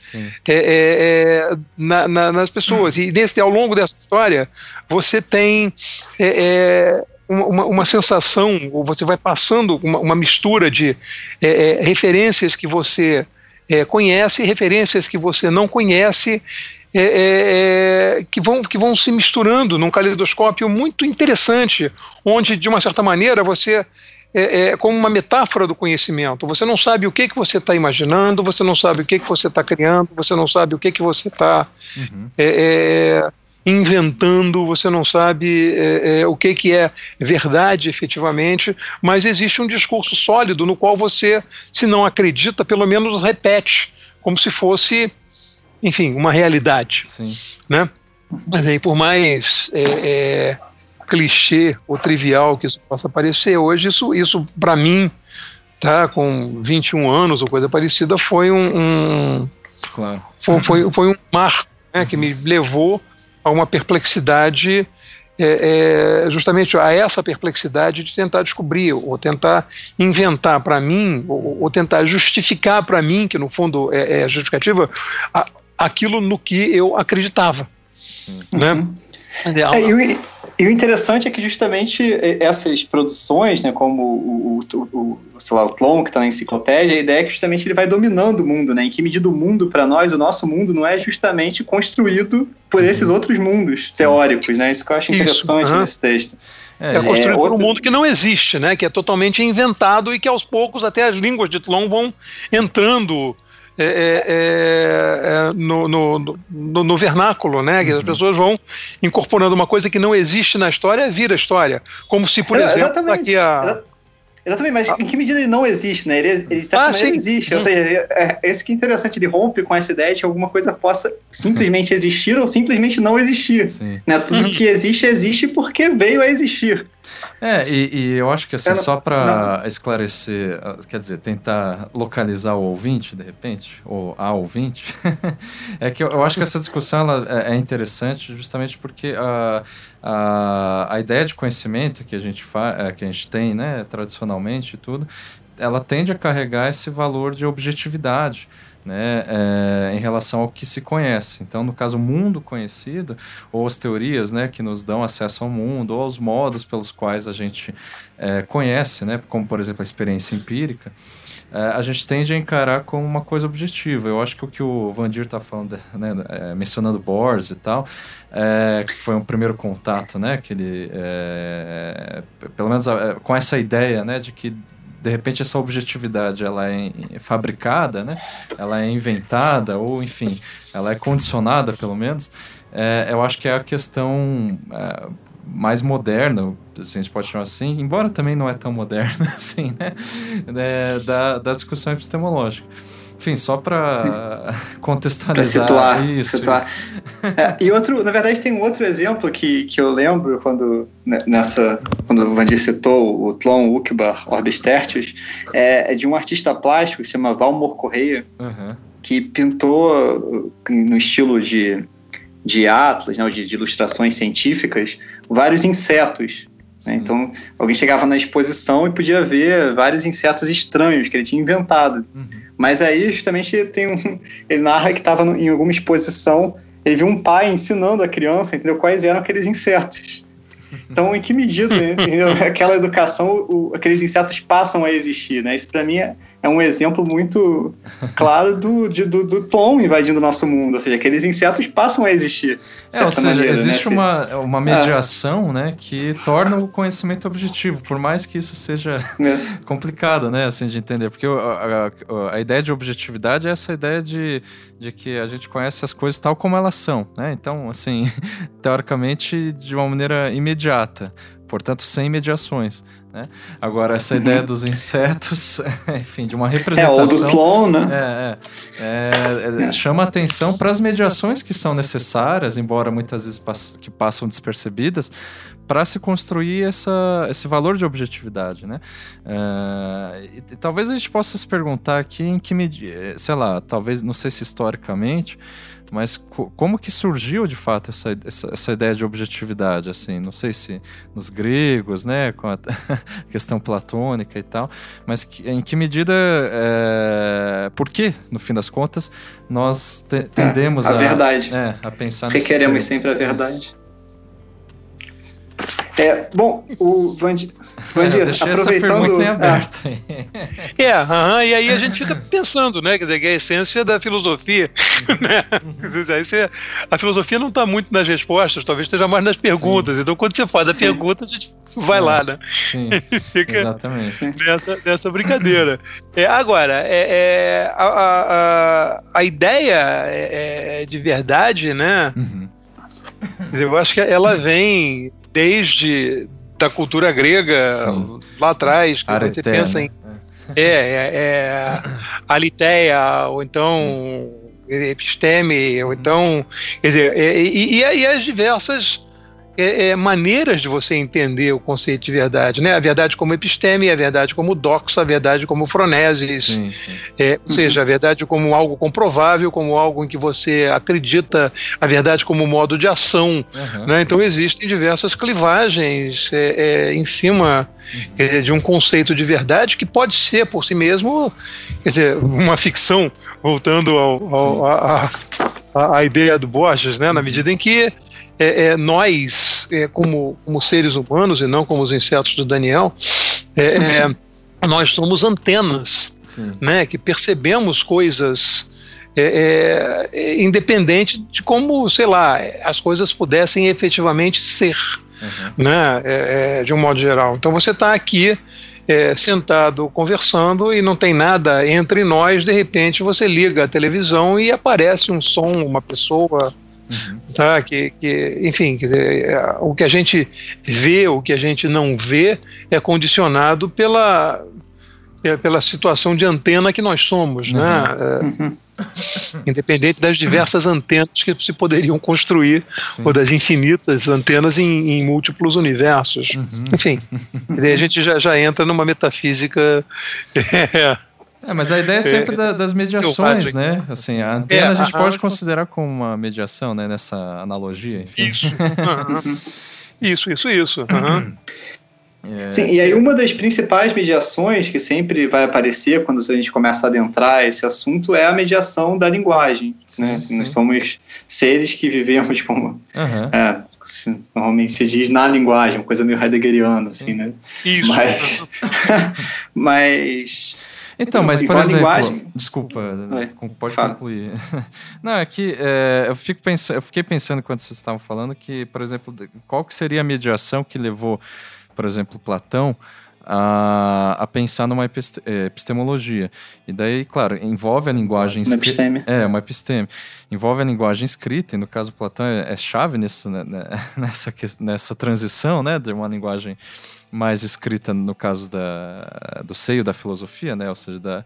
é, é, é, na, na, nas pessoas. E nesse, ao longo dessa história, você tem é, uma, uma, sensação, ou você vai passando uma, uma mistura de referências que você conhece e referências que você não conhece. que, vão, que vão se misturando num caleidoscópio muito interessante, onde, de uma certa maneira, você é, é, como uma metáfora do conhecimento. Você não sabe o que, que você está imaginando, você não sabe o que, que você está criando, você não sabe o que, que você está uhum. é, é inventando, você não sabe é, é, o que, que é verdade efetivamente, mas existe um discurso sólido no qual você, se não acredita, pelo menos repete, como se fosse, enfim, uma realidade. Sim. Né? Mas aí, por mais é, é, clichê ou trivial que isso possa parecer, hoje isso, isso para mim, tá, com 21 anos ou coisa parecida, foi um, um claro. foi, foi, foi um marco né, que me levou a uma perplexidade é, é, justamente a essa perplexidade de tentar descobrir, ou tentar inventar para mim, ou, ou, tentar justificar para mim, que no fundo é, é justificativa, a, aquilo no que eu acreditava. Né? Uhum. É, e, o, e, o, interessante é que justamente essas produções, né, como o, o, o sei lá, o Tlon, que está na enciclopédia, a ideia é que justamente ele vai dominando o mundo, né? Em que medida o mundo, para nós, o nosso mundo, não é justamente construído por uhum. esses outros mundos teóricos, né? Isso que eu acho interessante Isso, nesse texto. É, é construído é, por outro... um mundo que não existe, né? Que é totalmente inventado e que aos poucos até as línguas de Tlon vão entrando é, é, é, no, no, no, no, vernáculo, né? Que as uhum. pessoas vão incorporando uma coisa que não existe na história, vira história. Como se, por exemplo, daqui a. Exatamente, mas ah. em que medida ele não existe, né? Ele, ele ah, existe. Ou seja, é, é, esse que é interessante, ele rompe com essa ideia de que alguma coisa possa simplesmente existir ou simplesmente não existir. Né? Tudo uhum. que existe, existe porque veio a existir. É, e, e, eu acho que assim, só para esclarecer, ah, quer dizer, tentar localizar o ouvinte, de repente, ou a ouvinte, é que eu, eu, acho que essa discussão ela é, é interessante justamente porque a, a, a ideia de conhecimento que a gente, fa, é, que a gente tem, né, tradicionalmente e tudo, ela tende a carregar esse valor de objetividade né, é, em relação ao que se conhece. Então, no caso, o mundo conhecido, ou as teorias né, que nos dão acesso ao mundo, ou os modos pelos quais a gente é, conhece, né, como, por exemplo, a experiência empírica, é, a gente tende a encarar como uma coisa objetiva. Eu acho que o que o Vandir está falando, né, mencionando Bohr e tal, é, que foi um primeiro contato, né, que ele, pelo menos com essa ideia, né, de que de repente essa objetividade ela é fabricada, né? Ela é inventada ou enfim, ela é condicionada pelo menos. É, eu acho que é a questão é, mais moderna, se a gente pode chamar assim, embora também não é tão moderna assim, né? É, da, da discussão epistemológica. Enfim, só para contextualizar pra situar, isso. Situar. isso. É, e outro, na verdade, tem um outro exemplo que, que eu lembro quando né, nessa quando o Vandir citou o Tlon Ukbar Orbis Tertius, é, é, de um artista plástico que se chama Valmor Correia, uhum. que pintou no estilo de de atlas, né, de, de ilustrações científicas, vários insetos né? Então, alguém chegava na exposição e podia ver vários insetos estranhos que ele tinha inventado. Uhum. Mas aí, justamente, tem um, ele narra que estava em alguma exposição, ele viu um pai ensinando a criança, entendeu? Quais eram aqueles insetos. Então, em que medida entendeu? aquela educação, o, aqueles insetos passam a existir, né? Isso para mim é, é um exemplo muito claro do, de, do, do Tom invadindo o nosso mundo. Ou seja, aqueles insetos passam a existir. É, ou seja, maneira, né? existe né? uma, uma mediação é. né, que torna o conhecimento objetivo, por mais que isso seja complicado né, assim, de entender. Porque a, a, a, ideia de objetividade é essa ideia de, de que a gente conhece as coisas tal como elas são. Né? Então, assim, teoricamente, de uma maneira imediata portanto sem mediações. Né? Agora, essa uhum. ideia dos insetos, enfim, de uma representação. É, ou do clone, né? É, é, é, chama atenção para as mediações que são necessárias, embora muitas vezes pass que passam despercebidas, para se construir essa, esse valor de objetividade, né? Uh, e, e, talvez a gente possa se perguntar aqui em que medida, sei lá, talvez, não sei se historicamente, mas co como que surgiu de fato essa, essa, essa, ideia de objetividade, assim, não sei se nos gregos, né, com a questão platônica e tal, mas que, em que medida, é, por que, no fim das contas, nós te tendemos é, a, a, verdade. É, a pensar Porque queremos sempre a verdade. É, bom, o Vandir, Vandir é, aproveitando... Essa aberta é, é uh -huh, e aí a gente fica pensando, né, quer dizer, que é a essência da filosofia, né? a filosofia não está muito nas respostas, talvez esteja mais nas perguntas, Sim. então quando você faz a Sim. pergunta, a gente vai Sim. lá, né? Sim, fica exatamente. Nessa, nessa brincadeira. É, agora, é, é a, a, a, ideia é, é, de verdade, né, uhum Eu acho que ela vem desde da cultura grega Sim. lá atrás, que você pensa em é, é, é Alitéia, ou então episteme, ou então. Quer dizer, e, e, e as diversas é, é, maneiras de você entender o conceito de verdade, né? A verdade como episteme, a verdade como doxo, a verdade como fronesis, sim, sim. É, ou seja, a verdade como algo comprovável, como algo em que você acredita, a verdade como modo de ação, uhum. né? Então existem diversas clivagens é, é em cima uhum. de um conceito de verdade que pode ser por si mesmo, quer dizer, uma ficção, voltando ao, ao a, a, a, ideia do Borges, né? Na medida em que é, é, nós, é, como, como seres humanos e não como os insetos do Daniel, é, é, nós somos antenas, né, que percebemos coisas é, é, independente de como, sei lá, as coisas pudessem efetivamente ser, uhum. né, é, de um modo geral. Então você está aqui é, sentado conversando e não tem nada entre nós, de repente você liga a televisão e aparece um som, uma pessoa, Uhum. Tá? Que, que, enfim, dizer, é, o que a gente vê, o que a gente não vê, é condicionado pela, é, pela situação de antena que nós somos, né? uhum. né? Uhum. Independente das diversas antenas que se poderiam construir, Sim. ou das infinitas antenas em, em múltiplos universos. Uhum. Enfim, a gente já, já entra numa metafísica. É, é, mas a ideia é sempre é, da, das mediações, né? Assim, a antena é, a gente a, pode a... considerar como uma mediação, né? Nessa analogia. Enfim. Isso. Uhum. isso, isso, isso. Uhum. É... Sim, e aí uma das principais mediações que sempre vai aparecer quando a gente começa a adentrar esse assunto é a mediação da linguagem. Sim, né? Assim, nós somos seres que vivemos como. Uhum. É, normalmente se diz na linguagem, uma coisa meio heideggeriana, assim, né? Isso. Mas, mas então, mas por exemplo, linguagem... desculpa, pode Fala. concluir. Não, é que é, eu, fico pensando, eu fiquei pensando quando vocês estavam falando que, por exemplo, qual que seria a mediação que levou, por exemplo, Platão a, a pensar numa é, epistemologia. E daí, claro, envolve a linguagem escrita. É, uma episteme. Envolve a linguagem escrita, e no caso Platão é, é chave nessa, né, né nessa, nessa transição né, de uma linguagem mais escrita no caso da, do seio da filosofia, né? ou seja, da,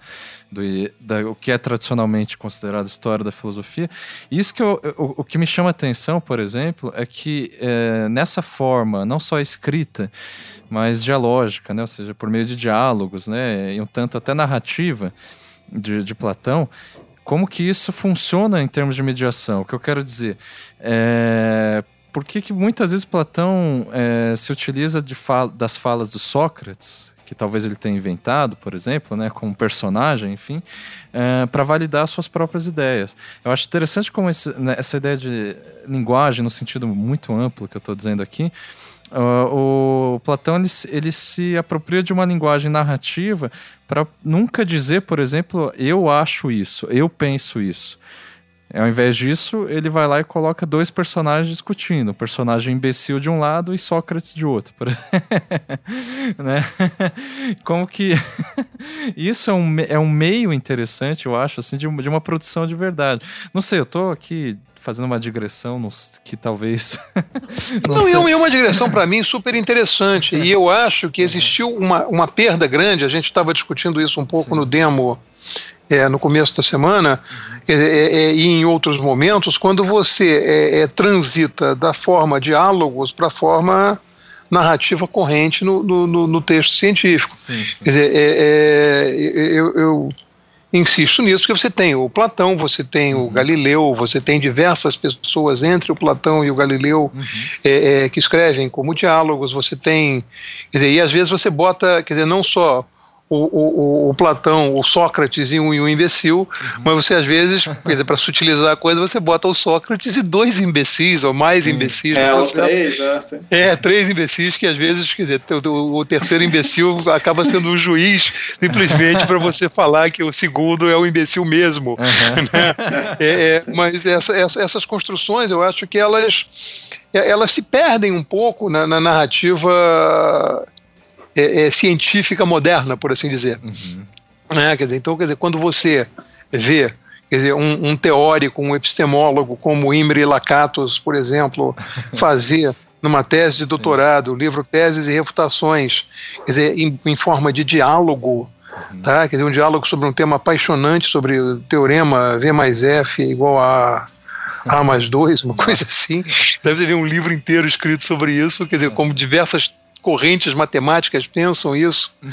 do, da, o que é tradicionalmente considerado história da filosofia. Isso que eu, o, o que me chama a atenção, por exemplo, é que é, nessa forma, não só escrita, mas dialógica, né? ou seja, por meio de diálogos, né? e um tanto até narrativa de, de Platão, como que isso funciona em termos de mediação? O que eu quero dizer é, por que, que muitas vezes Platão é, se utiliza das falas do Sócrates, que talvez ele tenha inventado, por exemplo, né, como personagem, enfim, é, para validar suas próprias ideias. Eu acho interessante como esse, né, essa ideia de linguagem, no sentido muito amplo que eu estou dizendo aqui, Uh, o Platão ele, ele, se apropria de uma linguagem narrativa para nunca dizer, por exemplo, eu acho isso, eu penso isso. Ao invés disso, ele vai lá e coloca dois personagens discutindo, o personagem imbecil de um lado e Sócrates de outro. né? Como que isso é um, é um meio interessante, eu acho, assim, de, de uma produção de verdade. Não sei, eu tô aqui fazendo uma digressão que talvez. não, não é uma digressão para mim super interessante. E eu acho que existiu uma, uma perda grande, a gente estava discutindo isso um pouco Sim. no demo é, no começo da semana é, é, é, e em outros momentos, quando você é, é, transita da forma diálogos para a forma narrativa corrente no, no, no texto científico. Sim, sim. Quer dizer, eu, eu, insisto nisso, porque você tem o Platão, você tem uhum. o Galileu, você tem diversas pessoas entre o Platão e o Galileu uhum. que escrevem como diálogos, você tem. Quer dizer, e às vezes você bota, quer dizer, não só o, o, o, Platão, o Sócrates e um, e um imbecil, uhum. mas você às vezes, para sutilizar a coisa, você bota o Sócrates e dois imbecis, ou mais Sim. imbecis. É, os três, é, é, três imbecis que às vezes, quer dizer, o, o terceiro imbecil acaba sendo um juiz simplesmente para você falar que o segundo é o imbecil mesmo. Uhum. Né? É, é, mas essa, essa, essas construções, eu acho que elas elas se perdem um pouco na, na narrativa é, é, científica moderna, por assim dizer. Uhum. É, quer dizer, então, quer dizer, quando você vê quer dizer, um, um teórico, um epistemólogo como Imre Lakatos, por exemplo, fazia numa tese de doutorado, livro Teses e Refutações, quer dizer, em, em forma de diálogo, uhum. tá? quer dizer, um diálogo sobre um tema apaixonante, sobre o teorema V mais F igual a A mais 2, uma coisa assim. Deve haver um livro inteiro escrito sobre isso, quer dizer, como diversas correntes matemáticas pensam isso. Uhum.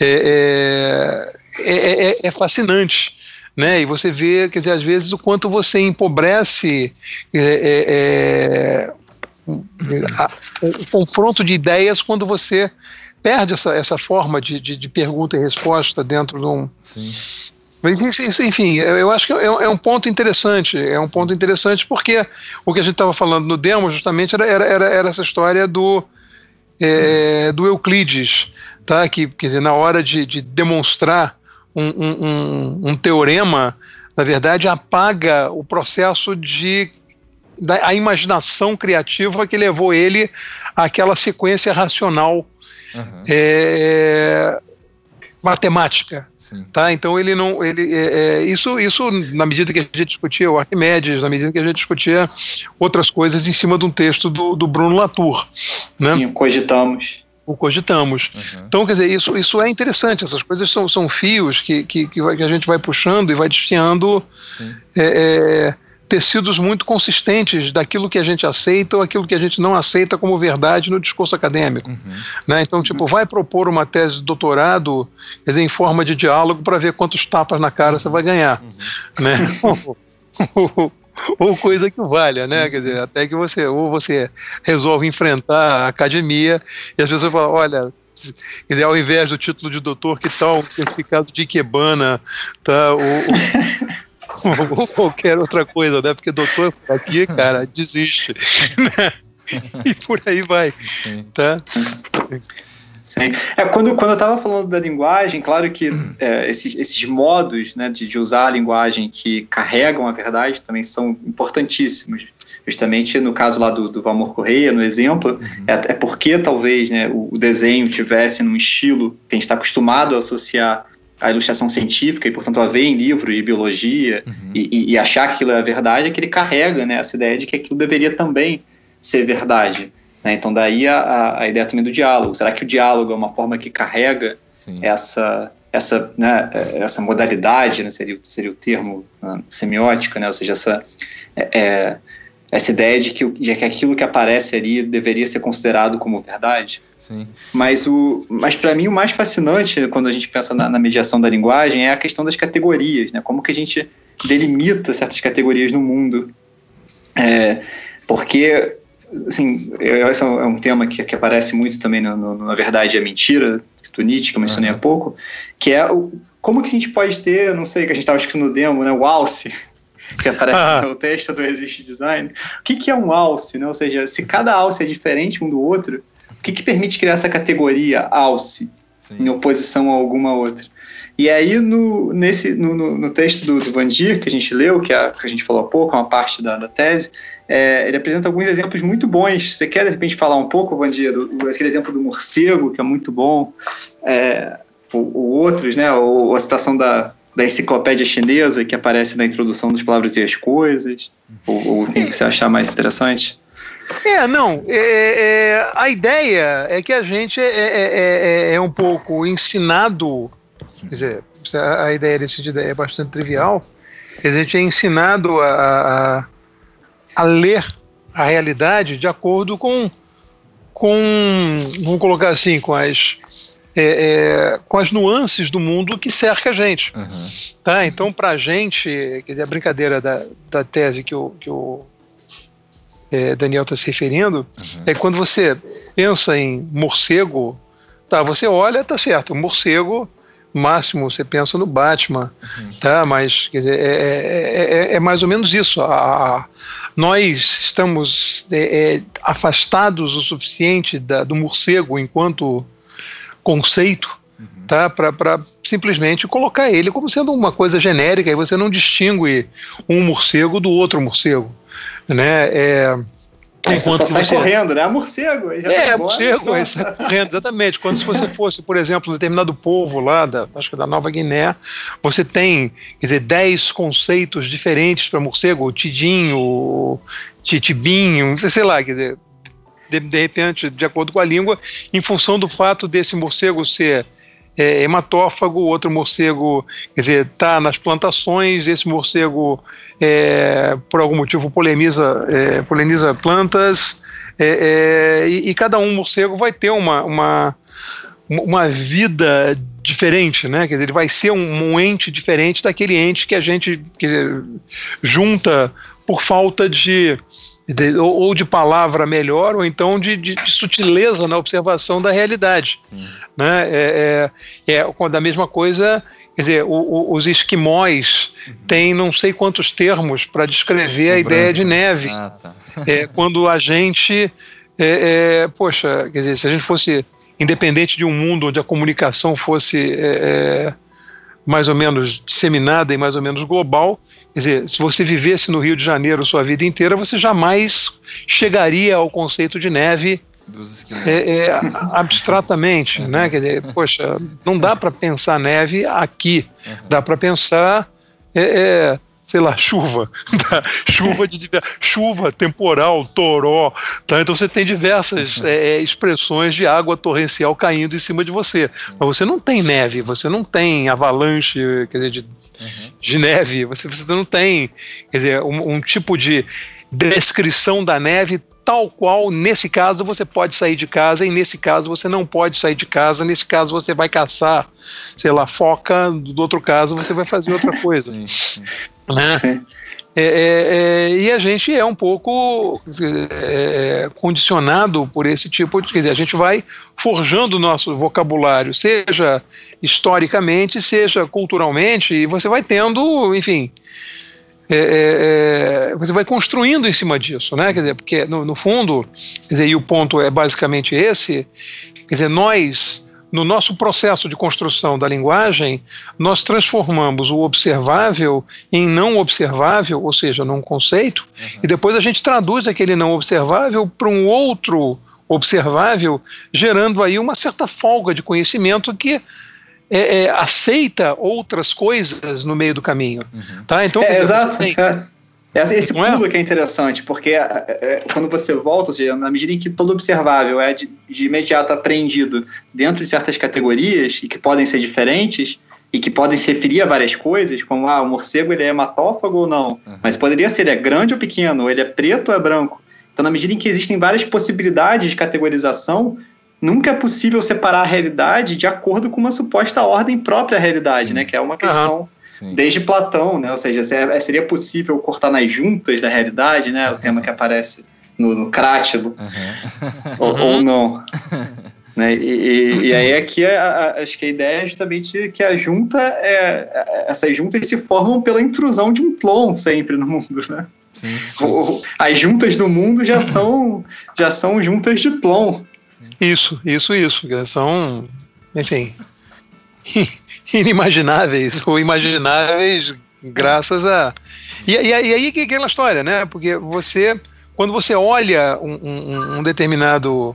É, é, é, é, fascinante. Né? E você vê, quer dizer, às vezes o quanto você empobrece é, a, o confronto de ideias quando você perde essa, essa forma de, de, de pergunta e resposta dentro de um. Sim. Mas isso, isso, enfim, eu acho que é, é, um ponto interessante. É um ponto interessante porque o que a gente estava falando no demo justamente era, era, era essa história do, é, do Euclides, tá? que quer dizer, na hora de, de demonstrar um, um, um, um teorema, na verdade apaga o processo de da, a imaginação criativa que levou ele àquela sequência racional uhum. é, matemática. Sim. Tá? Então ele não. Ele, é, é, isso, isso, na medida que a gente discutia o Arquimedes, na medida que a gente discutia outras coisas em cima de um texto do, do Bruno Latour. Né? Sim, cogitamos o cogitamos. Uhum. Então, quer dizer, isso, isso é interessante, essas coisas são, são fios que, que, que, a gente vai puxando e vai desfiando é, é, tecidos muito consistentes daquilo que a gente aceita ou aquilo que a gente não aceita como verdade no discurso acadêmico. Uhum. Né? Então, tipo, vai propor uma tese de doutorado quer dizer, em forma de diálogo para ver quantos tapas na cara você vai ganhar. Uhum. Né? ou coisa que valha, né? Quer dizer, até que você ou você resolve enfrentar a academia e as pessoas falam, olha, dizer, ao invés do título de doutor, que tal um certificado de Ikebana, tá? Ou, ou ou qualquer outra coisa, né? Porque doutor aqui, cara, desiste. Né? E por aí vai. Sim. Tá? Sim. É, quando, quando eu estava falando da linguagem, claro que é, esses, esses modos né, de, de usar a linguagem que carregam a verdade também são importantíssimos justamente no caso lá do, do Valmor Correia, no exemplo, uhum. é, é, porque talvez né, o, o, desenho tivesse num estilo que a gente está acostumado a associar a ilustração científica e, portanto, a ver em livro e biologia uhum. e, e, achar que aquilo é verdade, é que ele carrega né, essa ideia de que aquilo deveria também ser verdade. Né? Então, daí a, a ideia também do diálogo. Será que o diálogo é uma forma que carrega essa essa, né, essa modalidade, né, seria, seria o termo uh, semiótica, né, ou seja, essa, é essa ideia de que, de que aquilo que aparece ali deveria ser considerado como verdade. Sim. Mas, o, mas para mim o mais fascinante quando a gente pensa na, na, mediação da linguagem é a questão das categorias, né? Como que a gente delimita certas categorias no mundo. É, porque, assim, esse é um tema que, que aparece muito também no, no, na Verdade é Mentira, do Nietzsche, que eu mencionei uhum. há pouco, que é o, como que a gente pode ter, não sei, que a gente estava escrevendo no demo, né, o alce, que aparece ah. no texto do Exist Design. O que, que é um alce? Né? Ou seja, se cada alce é diferente um do outro, o que, que permite criar essa categoria alce Sim. em oposição a alguma outra? E aí, no, nesse, no, no texto do, do Van Dier, que a gente leu, que, é a, que a gente falou há pouco, é uma parte da, da tese, é, ele apresenta alguns exemplos muito bons. Você quer, de repente, falar um pouco, Van Dier, do, do, aquele exemplo do morcego, que é muito bom, é, ou, ou outros, né? Ou a citação da, da enciclopédia chinesa que aparece na introdução das palavras e as coisas? Ou, ou o que você achar mais interessante? É, não. É, é, a ideia é que a gente é, é, é, é um pouco ensinado. Quer dizer, a ideia desse é bastante trivial. A gente é ensinado a, a, a ler a realidade de acordo com, com, vamos colocar assim, com as é, é, com as nuances do mundo que cerca a gente. Uhum. Tá? Então, para a gente, quer dizer, a brincadeira da, da tese que o, que o é, Daniel está se referindo uhum. é quando você pensa em morcego, tá? Você olha, tá certo, morcego máximo você pensa no Batman, uhum. tá? Mas quer dizer, é, é, é, é, mais ou menos isso. A, a, nós estamos afastados o suficiente da, do morcego enquanto conceito uhum. tá? para simplesmente colocar ele como sendo uma coisa genérica e você não distingue um morcego do outro morcego. Né? É, Aí você só sai você... correndo, né? É morcego. é, morcego, aí sai correndo, exatamente. Quando se você fosse, por exemplo, um determinado povo lá, da, acho que da Nova Guiné, você tem, quer dizer, 10 conceitos diferentes para morcego, o tidinho, o titibinho, sei lá, quer dizer, de, de repente, de acordo com a língua, em função do fato desse morcego ser é, hematófago, outro morcego, quer dizer, está nas plantações, esse morcego, é, por algum motivo, polemiza, é, plantas, é, é, e, e, cada um morcego vai ter uma, uma, uma vida diferente, né? Quer dizer, ele vai ser um, um ente diferente daquele ente que a gente dizer, junta por falta de de, ou de palavra melhor, ou então de, de, de sutileza na observação da realidade. Né? É, é, é, da mesma coisa, quer dizer, o, o, os esquimós uhum. têm não sei quantos termos para descrever a ideia de neve. Ah, tá. é, quando a gente, é, é, poxa, quer dizer, se a gente fosse independente de um mundo onde a comunicação fosse é, é mais ou menos disseminada e mais ou menos global. Quer dizer, se você vivesse no Rio de Janeiro sua vida inteira, você jamais chegaria ao conceito de neve é, é, abstratamente, né? Quer dizer, poxa, não dá para pensar neve aqui, dá para pensar é, é sei lá, chuva, tá? chuva de chuva temporal, toró, tá? Então você tem diversas é, é, expressões de água torrencial caindo em cima de você, mas você não tem neve, você não tem avalanche, quer dizer, de, uhum. de neve, você, você não tem, quer dizer, um, um tipo de descrição da neve tal qual, nesse caso, você pode sair de casa e nesse caso você não pode sair de casa, nesse caso você vai caçar, sei lá, foca, do outro caso você vai fazer outra coisa. Sim, sim. Né? Sim. É, é, é, e a gente é um pouco é, condicionado por esse tipo de. Quer dizer, a gente vai forjando o nosso vocabulário, seja historicamente, seja culturalmente, e você vai tendo, enfim. É, é, você vai construindo em cima disso, né? Quer dizer, porque no, no fundo, quer dizer, e o ponto é basicamente esse, quer dizer, nós no nosso processo de construção da linguagem, nós transformamos o observável em não observável, ou seja, num conceito, uhum. e depois a gente traduz aquele não observável para um outro observável, gerando aí uma certa folga de conhecimento que é, é, aceita outras coisas no meio do caminho. Uhum. Tá? Então, é, exato. Tem, esse é? pulo é? que é interessante, porque é, é, quando você volta, ou seja, na medida em que todo observável é de, de imediato apreendido dentro de certas categorias e que podem ser diferentes e que podem se referir a várias coisas, como ah, o morcego ele é hematófago ou não, uhum. mas poderia ser ele é grande ou pequeno, ele é preto ou é branco. Então, na medida em que existem várias possibilidades de categorização, nunca é possível separar a realidade de acordo com uma suposta ordem própria à realidade, Sim. né? Que é uma questão. Uhum Sim. desde Platão, né? Ou seja, seria possível cortar nas juntas da realidade, né? O tema que aparece no, no Crátilo, uhum. ou, ou, não. né? E, e, e, aí aqui a, a, acho que a ideia é justamente que a junta é essas juntas se formam pela intrusão de um clone sempre no mundo, né? Sim. O, as juntas do mundo já são já são juntas de Plon. Isso, isso, isso. São, enfim, inimagináveis ou imagináveis graças a. E, e, e aí que é aquela história, né? Porque você, quando você olha um, um, um determinado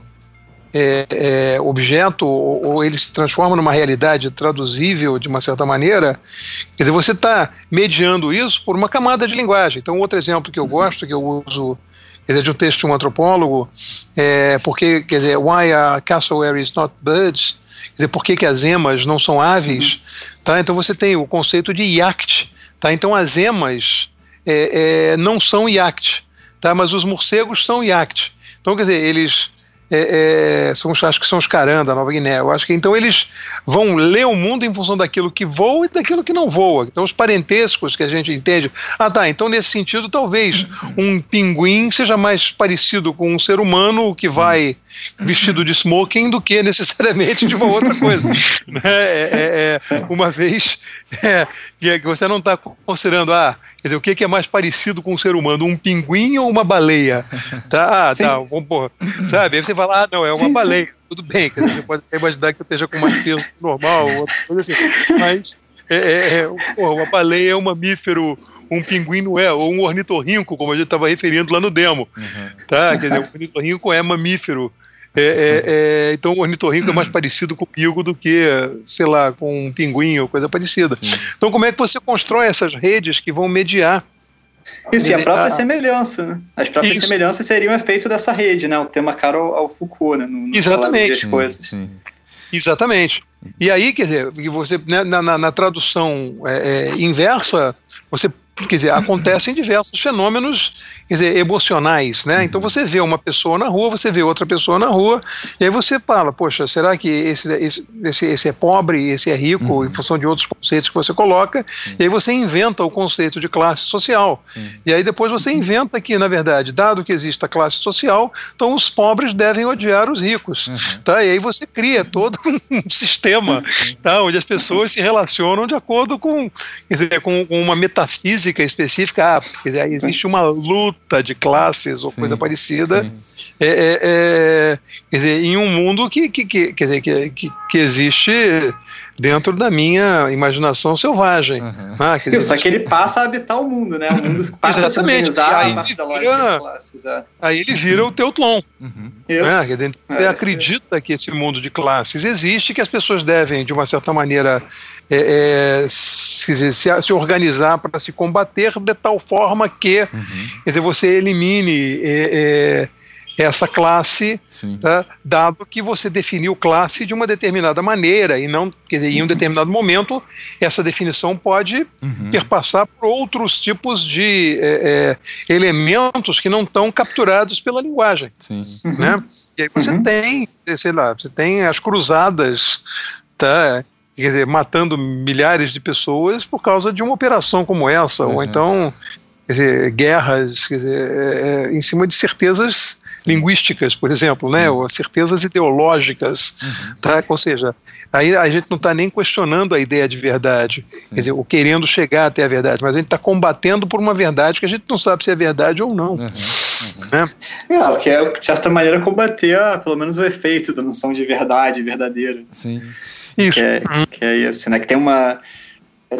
é, é, objeto ou, ou, ele se transforma numa realidade traduzível de uma certa maneira, quer dizer, você está mediando isso por uma camada de linguagem. Então, outro exemplo que eu gosto, que eu uso quer dizer, de um texto de um antropólogo, é, porque, quer dizer, why are cassowaries not birds? Quer dizer, por que, que as emas não são aves? Uhum. Tá? Então você tem o conceito de yacht. Tá? Então as emas é, é, não são yacht, tá? mas os morcegos são yacht. Então, quer dizer, eles é, é, são, acho que são os Caran da Nova Guiné. Eu acho que então eles vão ler o mundo em função daquilo que voa e daquilo que não voa. Então os parentescos que a gente entende. Ah, tá. Então nesse sentido, talvez um pinguim seja mais parecido com um ser humano que vai vestido de smoking do que necessariamente de uma outra coisa. Né? é, é, é uma vez é, que você não está considerando, ah, quer dizer, o que, é mais parecido com um ser humano, um pinguim ou uma baleia? Tá, ah, tá, vamos pôr. Sabe? Aí você fala, ah, não, é uma sim, baleia. Sim. Tudo bem, dizer, você pode imaginar que eu esteja com mais peso normal, ou outra coisa assim. Mas é, é, é uma baleia é um mamífero, um pinguim não é, ou um ornitorrinco, como a gente estava referindo lá no demo. Uhum. Tá? Quer dizer, o ornitorrinco é mamífero. É, é, é, então o ornitorrinco é mais parecido comigo do que, sei lá, com um pinguim ou coisa parecida. Sim. Então como é que você constrói essas redes que vão mediar isso, e a própria semelhança, né? As próprias Isso. semelhanças seriam efeito dessa rede, né? O tema caro ao, ao Foucault, né? No, no Exatamente. Coisas. Sim, sim. Exatamente. E aí, quer dizer, você, né, na, na, na tradução é, é, inversa, você quer dizer, acontecem diversos fenômenos quer dizer, emocionais, né? Então você vê uma pessoa na rua, você vê outra pessoa na rua, e aí você fala, poxa, será que esse, esse, esse, esse é pobre, esse é rico, uhum. em função de outros conceitos que você coloca, Sim. e aí você inventa o conceito de classe social. Sim. E aí depois você inventa que, na verdade, dado que existe a classe social, então os pobres devem odiar os ricos, uhum. tá? E aí você cria todo um sistema, tá? Onde as pessoas se relacionam de acordo com, quer dizer, com, com uma metafísica específica, ah, dizer, existe uma luta luta de classes ou sim, coisa parecida. É, é, é, quer dizer, em um mundo que, que, que quer dizer, que, que, que, existe dentro da minha imaginação selvagem. Uhum. Ah, dizer, Só que ele passa a habitar o mundo, né? O mundo passa Exatamente. a se aí, ele vira, classes, é. aí ele vira o Teutlon. Uhum. Né? Dizer, ele é, acredita que esse mundo de classes existe, que as pessoas devem, de uma certa maneira, é, é se, se, se, organizar para se combater de tal forma que uhum. quer dizer, você elimine é, é, essa classe, tá, dado que você definiu classe de uma determinada maneira e não, quer dizer, em um determinado momento essa definição pode uhum. perpassar por outros tipos de é, é, elementos que não estão capturados pela linguagem, Sim. né? E aí você uhum. tem, sei lá, você tem as cruzadas, tá? quer dizer, matando milhares de pessoas por causa de uma operação como essa, uhum. ou então quer dizer, guerras quer dizer, é, é, em cima de certezas linguísticas, por exemplo, né, ou certezas ideológicas, uhum. tá? ou seja, aí a gente não está nem questionando a ideia de verdade, Sim. quer dizer, o querendo chegar até a verdade, mas a gente está combatendo por uma verdade que a gente não sabe se é verdade ou não. Uhum. Uhum. Né? É, que é, de certa maneira, combater a, pelo menos o efeito da noção de verdade verdadeira. Sim. Isso. Que é, que é isso, né? Que tem uma,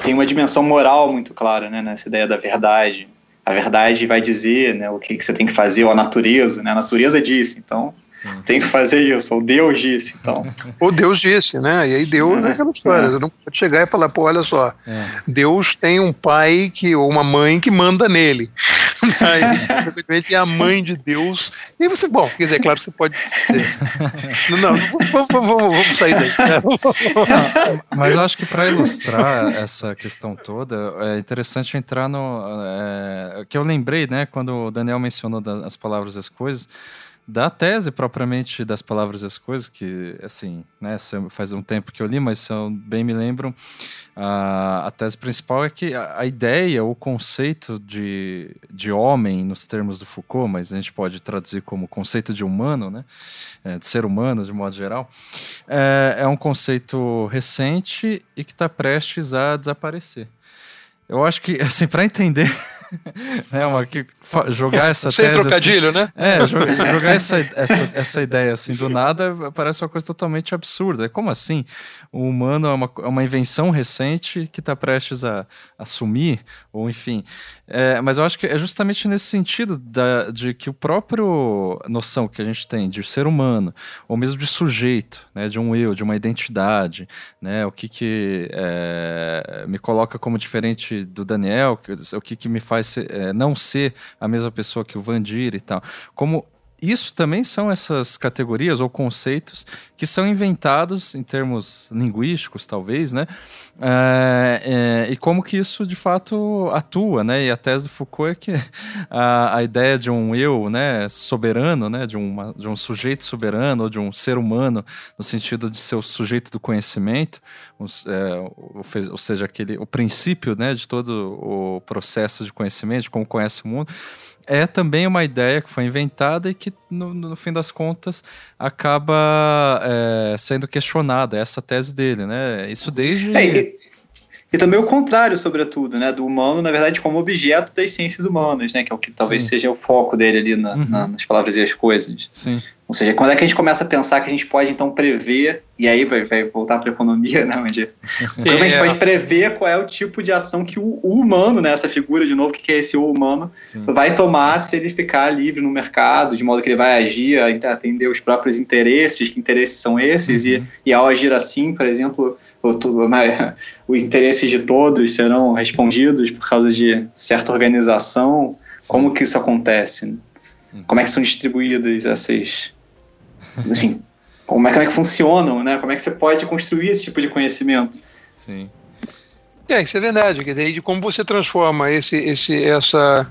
tem uma dimensão moral muito clara, né? Nessa ideia da verdade a verdade vai dizer né, o que, que você tem que fazer, ou a natureza, né? A natureza disse, então Sim. tem que fazer isso, ou Deus disse, então. ou Deus disse, né? E aí Deus é, é aquela história, é. você não pode chegar e falar, pô, olha só, é. Deus tem um pai que, ou uma mãe que manda nele. Aí, é a mãe de Deus. E você, bom, quer dizer, claro que você pode. Não, não vamos, vamos, vamos sair daí. Não, mas eu acho que para ilustrar essa questão toda, é interessante entrar no. É, que eu lembrei, né, quando o Daniel mencionou as palavras e as coisas da tese propriamente das palavras e as coisas, que, assim, né, faz um tempo que eu li, mas se eu bem me lembro, a, a tese principal é que a, a, ideia, o conceito de, de homem, nos termos do Foucault, mas a gente pode traduzir como conceito de humano, né, é, de ser humano, de modo geral, é, é um conceito recente e que está prestes a desaparecer. Eu acho que, assim, para entender é, uma, que, jogar essa Sem tese, trocadilho, assim, né? É, jogar, jogar essa, essa, essa ideia assim do nada parece uma coisa totalmente absurda. Como assim? O humano é uma, é uma invenção recente que está prestes a, assumir, ou enfim. É, mas eu acho que é justamente nesse sentido da, de que o próprio noção que a gente tem de ser humano, ou mesmo de sujeito, né, de um eu, de uma identidade, né, o que, que é, me coloca como diferente do Daniel, o que, que me faz ser, é, não ser a mesma pessoa que o Vandir e tal. Como isso também são essas categorias ou conceitos que são inventados em termos linguísticos, talvez, né? É, é, e como que isso de fato atua, né? E a tese do Foucault é que a, a ideia de um eu, né, soberano, né, de, uma, de um sujeito soberano ou de um ser humano, no sentido de ser o sujeito do conhecimento, é, ou seja, aquele, o princípio, né, de todo o processo de conhecimento, de como conhece o mundo, é também uma ideia que foi inventada e que, no, no fim das contas, acaba é, sendo questionada, essa tese dele, né? Isso desde. É, e, e, também o contrário, sobretudo, né? Do humano, na verdade, como objeto das ciências humanas, né? Que é o que talvez Sim. seja o foco dele ali na, uhum. na, nas palavras e as coisas. Sim. Ou seja, quando é que a gente começa a pensar que a gente pode então prever, e aí vai, vai voltar para a economia, né, onde quando a gente é. pode prever qual é o tipo de ação que o, o humano, né, essa figura de novo, que é esse o humano, Sim. vai tomar se ele ficar livre no mercado, de modo que ele vai agir, atender os próprios interesses, que interesses são esses, uhum. e, e ao agir assim, por exemplo, os interesses de todos serão respondidos por causa de certa organização. Sim. Como que isso acontece? Né? Uhum. Como é que são distribuídas essas enfim, como é, como é que funcionam, né? Como é que você pode construir esse tipo de conhecimento? Sim. É, isso é verdade. Quer dizer, de como você transforma esse, esse, essa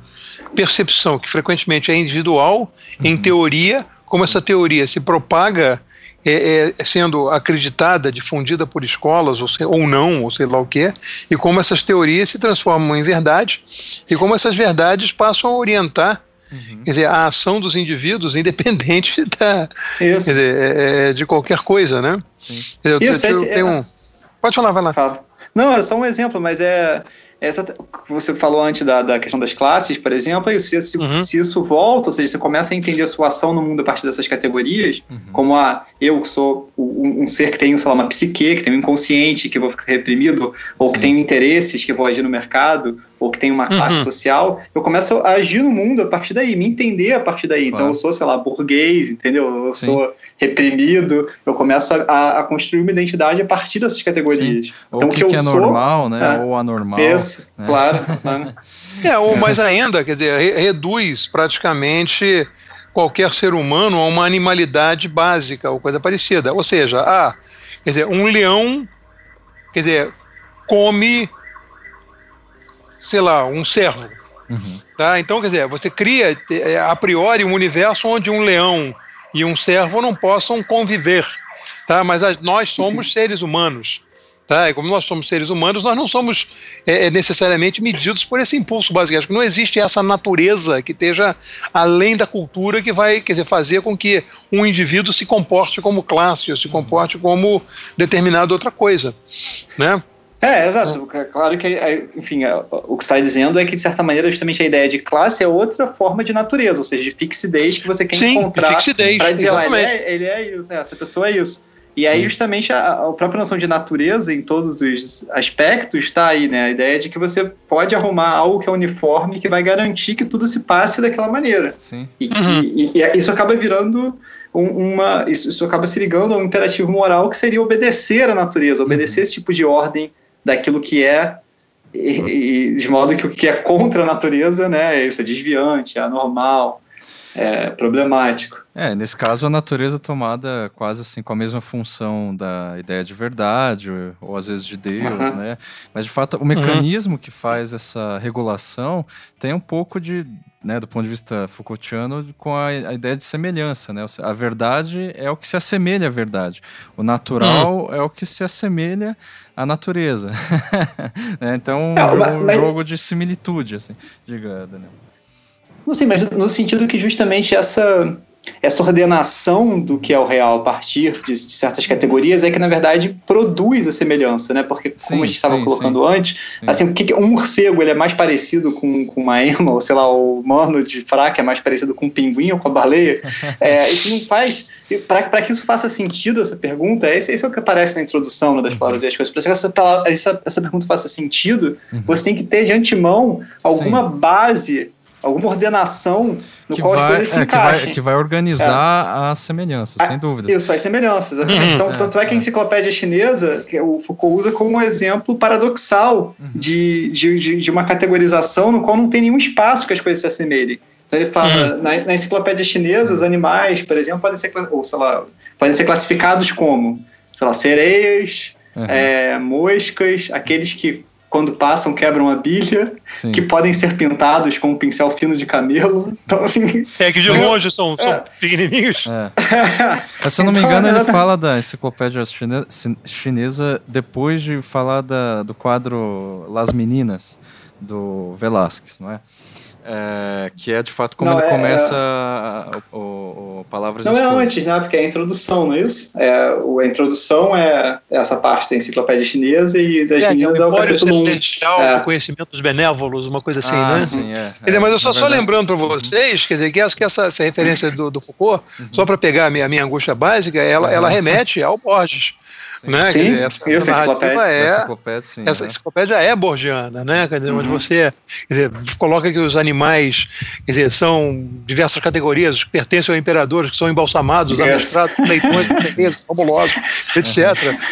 percepção, que frequentemente é individual, uhum. em teoria, como essa teoria se propaga é, é, sendo acreditada, difundida por escolas ou, se, ou não, ou sei lá o que, e como essas teorias se transformam em verdade, e como essas verdades passam a orientar Uhum. Quer dizer, a ação dos indivíduos independente da, dizer, é, é, de qualquer coisa, né? Sim. Eu, Isso, eu, eu, esse, um... Pode falar, vai lá. Fala. Não, é só um exemplo, mas é essa você falou antes da, da questão das classes, por exemplo, e se, se, uhum. se, isso volta, ou seja, você começa a entender a sua ação no mundo a partir dessas categorias, uhum. como a eu que sou um, um, ser que tem, sei lá, uma psique, que tem um inconsciente, que vou ficar reprimido, ou que tem interesses, que vou agir no mercado, ou que tem uma classe uhum. social, eu começo a agir no mundo a partir daí, me entender a partir daí. Claro. Então eu sou, sei lá, burguês, entendeu? Eu Sim. sou reprimido, eu começo a, a, construir uma identidade a partir dessas categorias. Sim. Ou então, o que, que, que é sou, normal, né? É, ou anormal. Isso, né? claro. é, ou mais ainda, quer dizer, reduz praticamente qualquer ser humano a uma animalidade básica ou coisa parecida. Ou seja, ah, quer dizer, um leão, quer dizer, come, sei lá, um cervo. Uhum. Tá? Então, quer dizer, você cria é, a priori um universo onde um leão e um servo não possam conviver, tá? Mas nós somos seres humanos. Tá? E como nós somos seres humanos, nós não somos é, é, necessariamente medidos por esse impulso básico. Não existe essa natureza que esteja além da cultura que vai quer dizer, fazer com que um indivíduo se comporte como classe, ou se comporte como determinada outra coisa. Né? É, exato. É. Claro que, é, enfim, é, o que está dizendo é que, de certa maneira, justamente a ideia de classe é outra forma de natureza, ou seja, de fixidez que você quer Sim, encontrar para dizer, ah, ele, é, ele é isso, né, essa pessoa é isso. E aí, justamente, a, a, própria noção de natureza, em todos os aspectos, está aí, né? A ideia de que você pode arrumar algo que é uniforme, que vai garantir que tudo se passe daquela maneira. Sim. E, uhum. e, e isso acaba virando uma. Isso, isso acaba se ligando a um imperativo moral que seria obedecer à natureza, obedecer uhum. esse tipo de ordem daquilo que é e, e, de modo que o que é contra a natureza, né, isso é desviante, é anormal, é problemático. É, nesse caso a natureza é tomada quase assim com a mesma função da ideia de verdade, ou, ou às vezes de Deus, uhum. né? Mas de fato o mecanismo uhum. que faz essa regulação tem um pouco de, né, do ponto de vista Foucaultiano, com a, a ideia de semelhança, né? A verdade é o que se assemelha à verdade. O natural uhum. é o que se assemelha a natureza. é, então, é, um jogo, mas... jogo, de similitude, assim, diga, Daniel. Não sei, mas no sentido que justamente essa essa ordenação do que é o real a partir de, de, certas categorias é que, na verdade, produz a semelhança, né? Porque, sim, como a gente estava colocando sim. antes, sim. assim, que um morcego ele é mais parecido com, com uma ema, ou sei lá, o humano de fraca é mais parecido com um pinguim ou com a baleia. é, isso não faz. Para que isso faça sentido, essa pergunta, esse, esse é o que aparece na introdução né, das uhum. palavras e as coisas. Para que essa, essa, essa pergunta faça sentido, uhum. você tem que ter de antemão alguma base alguma ordenação no que qual vai, as coisas se é, encaixem. Que vai, que vai organizar é. as semelhanças, sem dúvida. Isso, as semelhanças, exatamente. Uhum, então, é, tanto é que a é. enciclopédia chinesa, que o Foucault usa como um exemplo paradoxal uhum. de, de, de, uma categorização no qual não tem nenhum espaço que as coisas se assemelhem. Então ele fala, uhum. na, na, enciclopédia chinesa, os animais, por exemplo, podem ser, ou, sei lá, podem ser classificados como, sei lá, sereias, uhum. é, moscas, aqueles que quando passam, quebram a bilha, Sim. que podem ser pintados com um pincel fino de camelo. Então, assim. É que de longe são, é. são pequenininhos. É. Mas, se eu não me engano, ele fala da enciclopédia chinesa depois de falar da, do quadro Las Meninas, do Velázquez, não é? É, que é de fato como não, ele é, começa é... o, o, o Palavras Não é antes, né? Porque é a introdução, não é isso? É, a introdução é essa parte da enciclopédia chinesa e das é, meninas é o capítulo 1. É. conhecimentos benévolos, uma coisa assim, ah, né? Sim, é, quer dizer, mas eu só, só lembrando para vocês, quer dizer, que essa, que essa, essa referência do, do Foucault, uhum. só para pegar a minha, a minha angústia básica, ela, uhum. ela remete ao Borges. Né? Sim, dizer, essa, essa narrativa é, enciclopédia, sim, essa é. enciclopédia é borgiana, né? Quer dizer, uhum. onde você dizer, coloca que os animais quer dizer, são diversas categorias que pertencem ao imperador, que são embalsamados, yes. amestrados, leitões, fabulosos, etc.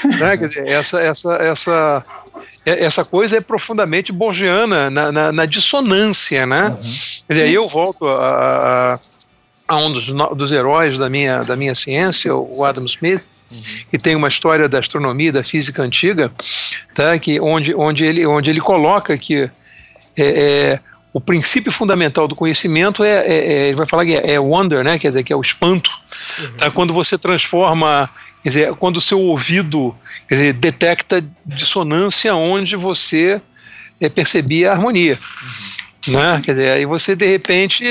Uhum. Né? Quer dizer, essa, essa, essa, essa coisa é profundamente borgiana na, na, na dissonância, né? Uhum. Quer dizer, aí eu volto a, a um dos, dos heróis da minha, da minha ciência, o Adam Smith. Que tem uma história da astronomia, da física antiga, tá? que onde, onde, ele, onde ele coloca que é, é, o princípio fundamental do conhecimento é, é, é, ele vai falar que é, é wonder, né? Quer dizer, que é o espanto. Uhum. Tá? Quando você transforma, quer dizer, quando o seu ouvido quer dizer, detecta dissonância onde você é, percebia a harmonia. Uhum. Né? Quer dizer, aí você de repente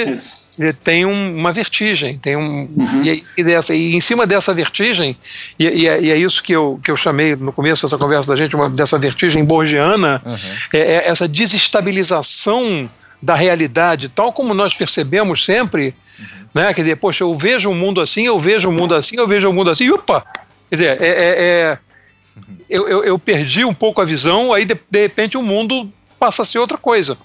tem um, uma vertigem, tem um uhum. e, e, dessa, e, em cima dessa vertigem e, e, é, e, é isso que eu, que eu chamei no começo dessa conversa da gente uma, dessa vertigem borgiana, uhum. é, é, essa desestabilização da realidade, tal como nós percebemos sempre, uhum. né? Quer dizer, poxa, eu vejo o um mundo assim, eu vejo o um mundo assim, eu vejo o um mundo assim, e, opa, quer dizer, é, é, é uhum. eu, eu, eu, perdi um pouco a visão, aí de, de repente o mundo passa a ser outra coisa.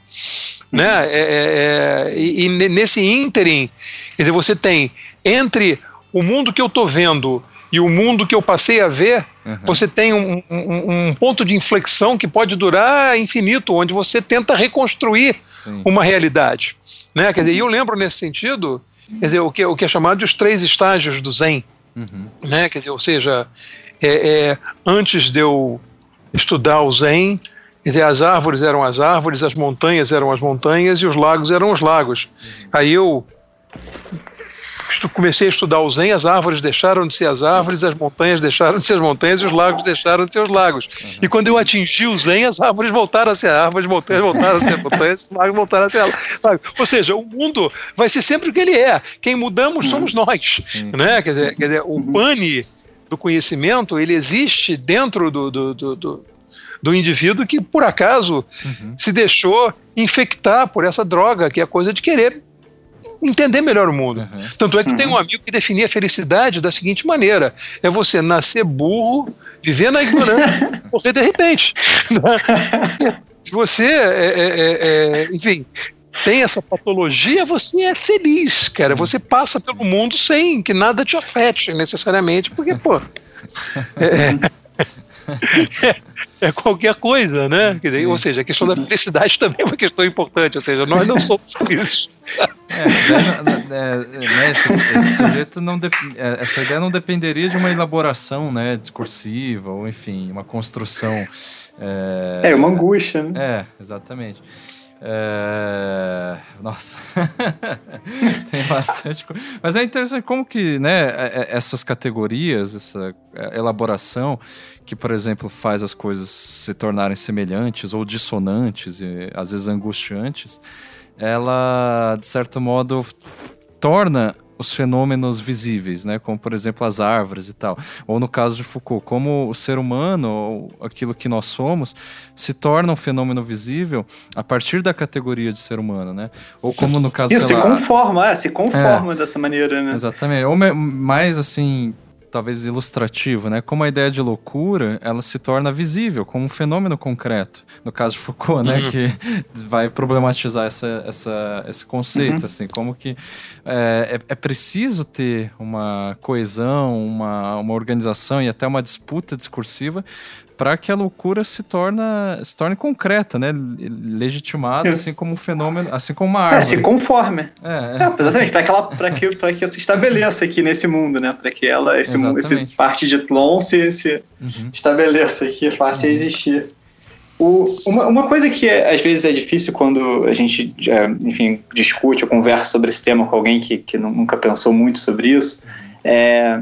Né? Uhum. É, é, é, e, e, nesse ínterim, quer dizer, você tem entre o mundo que eu estou vendo e o mundo que eu passei a ver, uhum. você tem um, um, um, ponto de inflexão que pode durar infinito, onde você tenta reconstruir Sim. uma realidade. Né? Quer dizer, eu lembro nesse sentido, quer dizer, o que, o que é chamado de os três estágios do Zen. Uhum. Né? Quer dizer, ou seja, é, é, antes de eu estudar o Zen, Quer dizer, as árvores eram as árvores, as montanhas eram as montanhas e os lagos eram os lagos. Aí eu comecei a estudar o Zen, as árvores deixaram de ser as árvores, as montanhas deixaram de ser as montanhas e os lagos deixaram de ser os lagos. Uhum. E quando eu atingi o Zen, as árvores voltaram a ser árvores, as montanhas voltaram a ser montanhas, os lagos voltaram a ser lagos. Ou seja, o mundo vai ser sempre o que ele é. Quem mudamos uhum. somos nós. Né? Quer, dizer, quer dizer, o pane do conhecimento, ele existe dentro do, do, do, do do indivíduo que, por acaso, uhum. se deixou infectar por essa droga, que é a coisa de querer entender melhor o mundo. Uhum. Tanto é que uhum. tem um amigo que definia a felicidade da seguinte maneira: é você nascer burro, viver na ignorância, morrer de repente. Se você, é, é, é, é, enfim, tem essa patologia, você é feliz, cara. Você passa pelo mundo sem que nada te afete necessariamente, porque, pô. É, é, qualquer coisa, né? Quer dizer, ou seja, a questão da felicidade também é uma questão importante, ou seja, nós não somos felizes. É, né, esse, esse, sujeito não de, é, essa ideia não dependeria de uma elaboração né, discursiva, ou enfim, uma construção. É, é uma angústia, né? É, exatamente. É... Nossa, tem bastante coisa. Mas é interessante como que né, essas categorias, essa elaboração, que, por exemplo, faz as coisas se tornarem semelhantes ou dissonantes e às vezes angustiantes, ela, de certo modo, torna os fenômenos visíveis, né? Como, por exemplo, as árvores e tal. Ou no caso de Foucault, como o ser humano, ou aquilo que nós somos, se torna um fenômeno visível a partir da categoria de ser humano, né? Ou como no caso... Isso, se lá, conforma, é, se conforma é, dessa maneira, né? Exatamente. Ou mais, assim, talvez ilustrativo, né? Como a ideia de loucura, ela se torna visível como um fenômeno concreto. No caso de Foucault, né? Uhum. Que vai problematizar essa, essa, esse conceito, uhum. assim, como que é, é, é, preciso ter uma coesão, uma, uma organização e até uma disputa discursiva para que a loucura se, torna, se torne concreta, né? Legitimada, assim como um fenômeno, assim como uma árvore. É, se conforme. É, é. exatamente, para que, ela, que, que ela se estabeleça aqui nesse mundo, né? Para que ela, esse, esse parte de Tlon se, se uhum. estabeleça aqui, faça uhum. existir. O, uma, uma coisa que é, às vezes é difícil quando a gente, é, enfim, discute ou conversa sobre esse tema com alguém que, que nunca pensou muito sobre isso, é,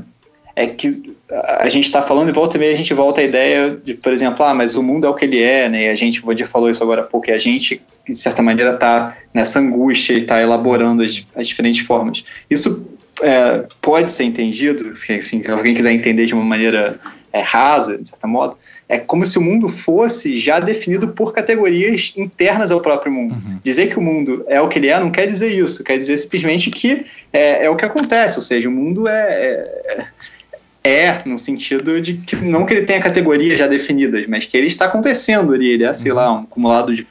é que a gente está falando e volta e meia a gente volta à ideia de, por exemplo, ah, mas o mundo é o que ele é, né? E a gente, o Vadir falou isso agora há pouco, e a gente, de certa maneira, está nessa angústia e está elaborando as, as, diferentes formas. Isso é, pode ser entendido, se assim, alguém quiser entender de uma maneira é, rasa, de certo modo, é como se o mundo fosse já definido por categorias internas ao próprio mundo. Uhum. Dizer que o mundo é o que ele é não quer dizer isso, quer dizer simplesmente que é, é o que acontece, ou seja, o mundo é, é no sentido de que não que ele tenha categorias já definidas, mas que ele está acontecendo ali, ele é, sei lá, um acumulado de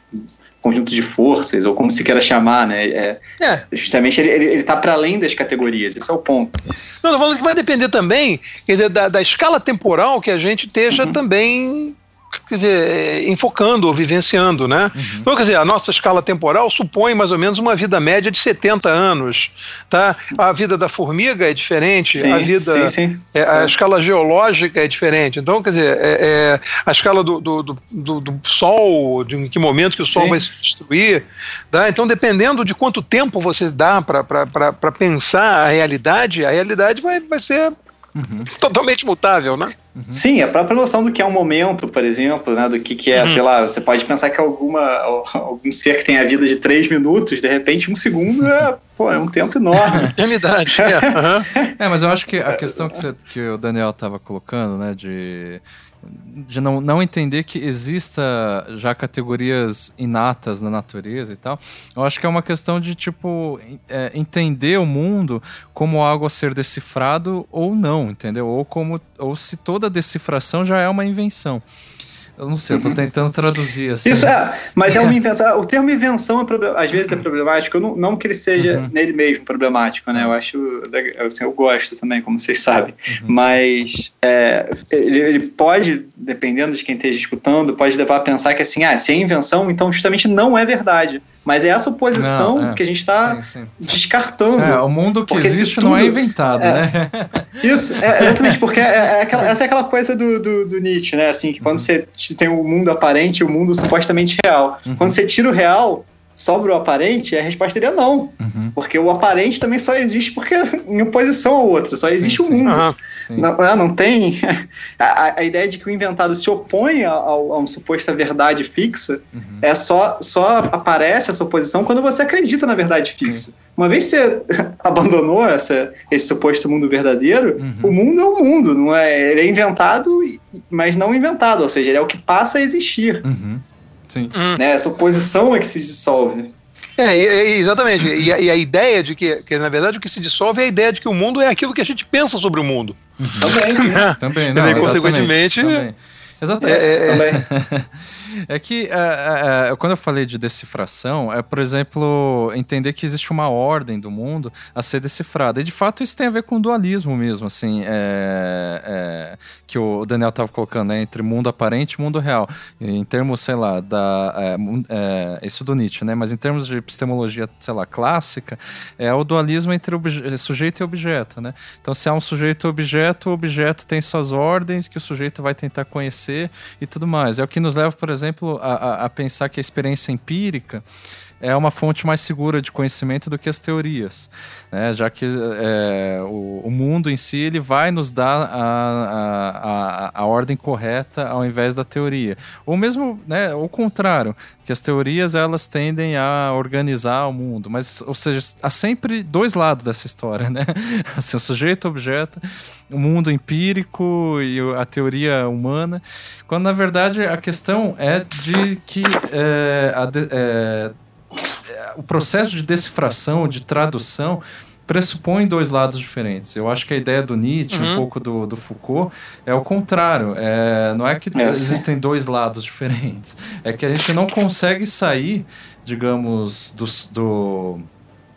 conjunto de forças, ou como se queira chamar, né? É, é. Justamente ele está para além das categorias, esse é o ponto. Não, tô falando que vai depender também, dizer, da, da escala temporal que a gente esteja uhum. também quer dizer, enfocando ou vivenciando, né? Uhum. Então, quer dizer, a nossa escala temporal supõe mais ou menos uma vida média de 70 anos, tá? A vida da formiga é diferente, sim, a vida, sim, sim. É, a escala geológica é diferente. Então, quer dizer, é, é a escala do, do, do, do, Sol, de em que momento que o Sol vai se destruir, tá? Então, dependendo de quanto tempo você dá para pensar a realidade, a realidade vai, vai ser Uhum. Totalmente mutável, né? Uhum. Sim, a própria noção do que é um momento, por exemplo, né, do que, que é, uhum. sei lá, você pode pensar que alguma, algum ser que tem a vida de três minutos, de repente um segundo é, pô, é um tempo enorme. Eternidade, é. é. mas eu acho que a questão que, você, que o Daniel estava colocando, né, de de não, não entender que exista já categorias inatas na natureza e tal. Eu acho que é uma questão de, tipo, é, entender o mundo como algo a ser decifrado ou não, entendeu? Ou, como, ou se toda decifração já é uma invenção. Eu não sei, eu tô tentando traduzir assim. Isso é, mas é uma invenção. O termo invenção é às vezes é problemático, não, não que ele seja uhum. nele mesmo problemático, né? Eu acho, assim, eu gosto também, como vocês sabem. Uhum. Mas é, ele, ele, pode, dependendo de quem esteja escutando, pode levar a pensar que assim, ah, se é invenção, então justamente não é verdade. Mas é essa oposição não, é. que a gente está descartando. É, o mundo que existe tudo, não é inventado, é, né? Isso, é, exatamente, porque é, é, aquela, essa é aquela coisa do, do, do, Nietzsche, né? Assim, que quando uhum. você tem o mundo aparente e o mundo supostamente real. Uhum. Quando você tira o real, sobra o aparente, a resposta seria não. Uhum. Porque o aparente também só existe porque em oposição ao outro, só existe o um mundo. Uhum. Não, é, não tem. A, a, ideia de que o inventado se opõe a, a, a uma suposta verdade fixa uhum. é só, só aparece essa oposição quando você acredita na verdade fixa. Sim. Uma vez que você abandonou essa, esse suposto mundo verdadeiro, uhum. o mundo é o mundo, não é? Ele é inventado, mas não inventado, ou seja, ele é o que passa a existir. Sim. Hum. Né? Essa oposição é que se dissolve. É, exatamente. E a, e a, ideia de que, que, na verdade, o que se dissolve é a ideia de que o mundo é aquilo que a gente pensa sobre o mundo. Também. Né? Também, não. E, consequentemente. Também. Exatamente. É, é, é que é, é, quando eu falei de decifração, é, por exemplo, entender que existe uma ordem do mundo a ser decifrada. E de fato isso tem a ver com dualismo mesmo, assim, é, é, que o Daniel estava colocando, né, entre mundo aparente e mundo real. Em termos, sei lá, da. isso do Nietzsche, né? Mas em termos de epistemologia, sei lá, clássica, é o dualismo entre sujeito e objeto, né? Então, se há um sujeito e objeto, o objeto tem suas ordens que o sujeito vai tentar conhecer e tudo mais. É o que nos leva, por exemplo, a, a, a pensar que a experiência empírica é uma fonte mais segura de conhecimento do que as teorias, né? já que é, o, o, mundo em si ele vai nos dar a, a, a, ordem correta ao invés da teoria. Ou mesmo né, o contrário, que as teorias elas tendem a organizar o mundo, mas, ou seja, há sempre dois lados dessa história, né? Assim, o sujeito, objeto, o mundo empírico e a teoria humana, quando na verdade a questão é de que é, a, é, o processo de decifração, de tradução, pressupõe dois lados diferentes. Eu acho que a ideia do Nietzsche, uhum. um pouco do, do, Foucault, é o contrário. É, não é que é, existem dois lados diferentes. É que a gente não consegue sair, digamos, do, do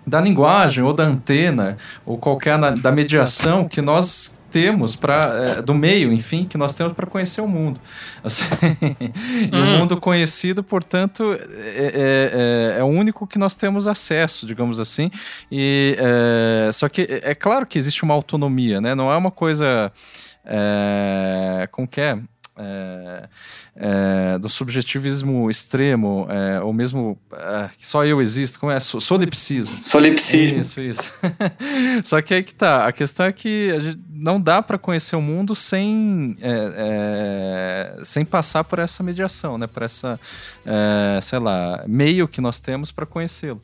da linguagem ou da antena ou qualquer da mediação que nós temos para é, do meio, enfim, que nós temos para conhecer o mundo. Assim, e hum. o mundo conhecido, portanto, é, é, é, é, o único que nós temos acesso, digamos assim. E é, só que é, é claro que existe uma autonomia, né? Não é uma coisa como que é? É, é, do subjetivismo extremo, é, ou mesmo é, que só eu existo, como é? Solipsismo. Solipsismo. Isso, isso. só que aí que tá. A questão é que a gente não dá para conhecer o mundo sem, é, é, sem passar por essa mediação, né? Por essa, sei lá, meio que nós temos para conhecê-lo.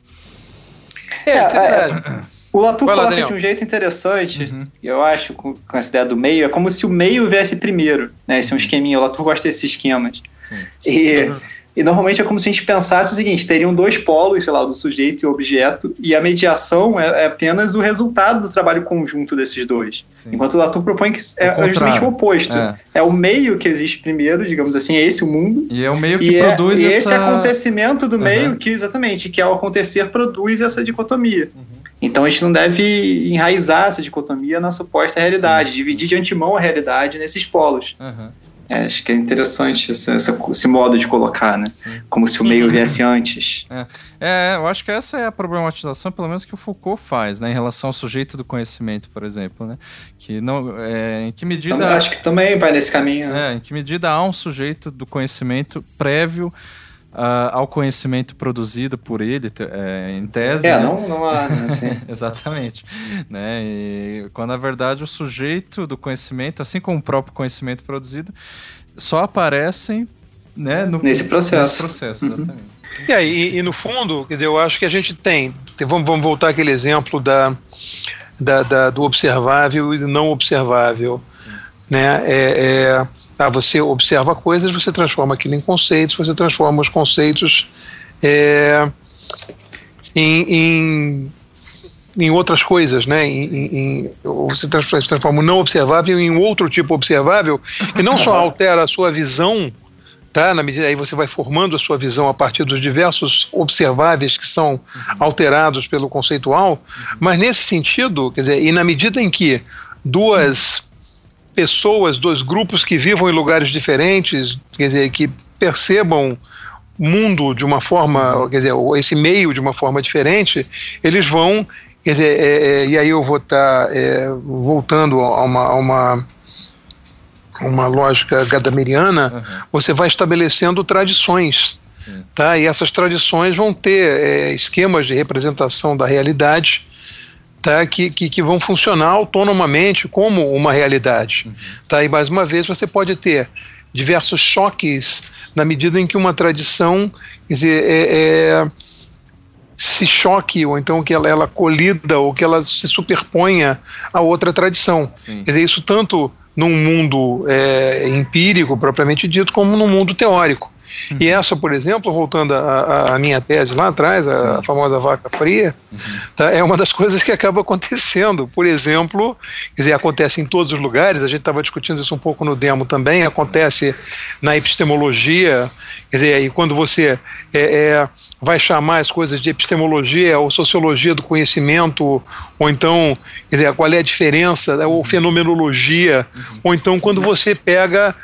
É, é, o coloca lá, de um jeito interessante, uhum. eu acho, com, com, essa ideia do meio, é como se o meio viesse primeiro, né? Esse é um esqueminha, o Latour gosta desses esquemas. Sim. E, uhum. e normalmente é como se a gente pensasse o seguinte, teriam dois polos, sei lá, do sujeito e o objeto, e a mediação é, é apenas o resultado do trabalho conjunto desses dois. Sim. Enquanto o Latour propõe que é, é justamente o oposto. É. é. o meio que existe primeiro, digamos assim, é esse o mundo. E é o meio que produz é, essa... E esse acontecimento do meio uhum. que, exatamente, que ao acontecer produz essa dicotomia. Uhum. Então a gente não deve enraizar essa dicotomia na suposta realidade, Sim. dividir de antemão a realidade nesses polos. Uhum. É, acho que é interessante esse, esse, modo de colocar, né? Sim. Como se o meio viesse antes. É. é. eu acho que essa é a problematização, pelo menos que o Foucault faz, né? Em relação ao sujeito do conhecimento, por exemplo, né? Que não, é, em que medida... Então, acho que também vai nesse caminho. Né? É, em que medida há um sujeito do conhecimento prévio Uh, ao conhecimento produzido por ele, é, em tese. É, né? não, não há. Né, assim. Exatamente. Né? E, quando na verdade o sujeito do conhecimento, assim como o próprio conhecimento produzido, só aparecem né, no, nesse processo. Nesse processo, uhum. exatamente. Uhum. E, aí, e, no fundo, quer dizer, eu acho que a gente tem. Vamos, vamos voltar àquele exemplo da, da, da do observável e do não observável. Né? É, é, ah, você observa coisas, você transforma aquilo em conceitos, você transforma os conceitos é, em, em, em, outras coisas, né? Em, em, você transforma o não observável em outro tipo observável, que não só altera a sua visão, tá? Na medida aí você vai formando a sua visão a partir dos diversos observáveis que são alterados pelo conceitual, mas nesse sentido, quer dizer, e na medida em que duas pessoas, dois grupos que vivam em lugares diferentes, quer dizer, que percebam mundo de uma forma, quer dizer, esse meio de uma forma diferente, eles vão, quer dizer, é, é, e aí eu vou estar tá, é, voltando a uma, a uma, uma lógica gadameriana, uhum. você vai estabelecendo tradições, tá? E essas tradições vão ter é, esquemas de representação da realidade tá, que, que, que, vão funcionar autonomamente como uma realidade. Uhum. Tá? E mais uma vez você pode ter diversos choques na medida em que uma tradição quer dizer, é, é, se choque, ou então que ela, ela colida, ou que ela se superponha a outra tradição. Sim. Quer dizer, isso tanto num mundo é, empírico, propriamente dito, como num mundo teórico. Uhum. E essa, por exemplo, voltando à minha tese lá atrás, a, a famosa vaca fria, uhum. tá, é uma das coisas que acaba acontecendo. Por exemplo, quer dizer, acontece em todos os lugares, a gente estava discutindo isso um pouco no demo também, acontece na epistemologia, quer dizer, aí quando você é, é, vai chamar as coisas de epistemologia ou sociologia do conhecimento, ou então, quer dizer, qual é a diferença, ou fenomenologia, uhum. ou então quando você pega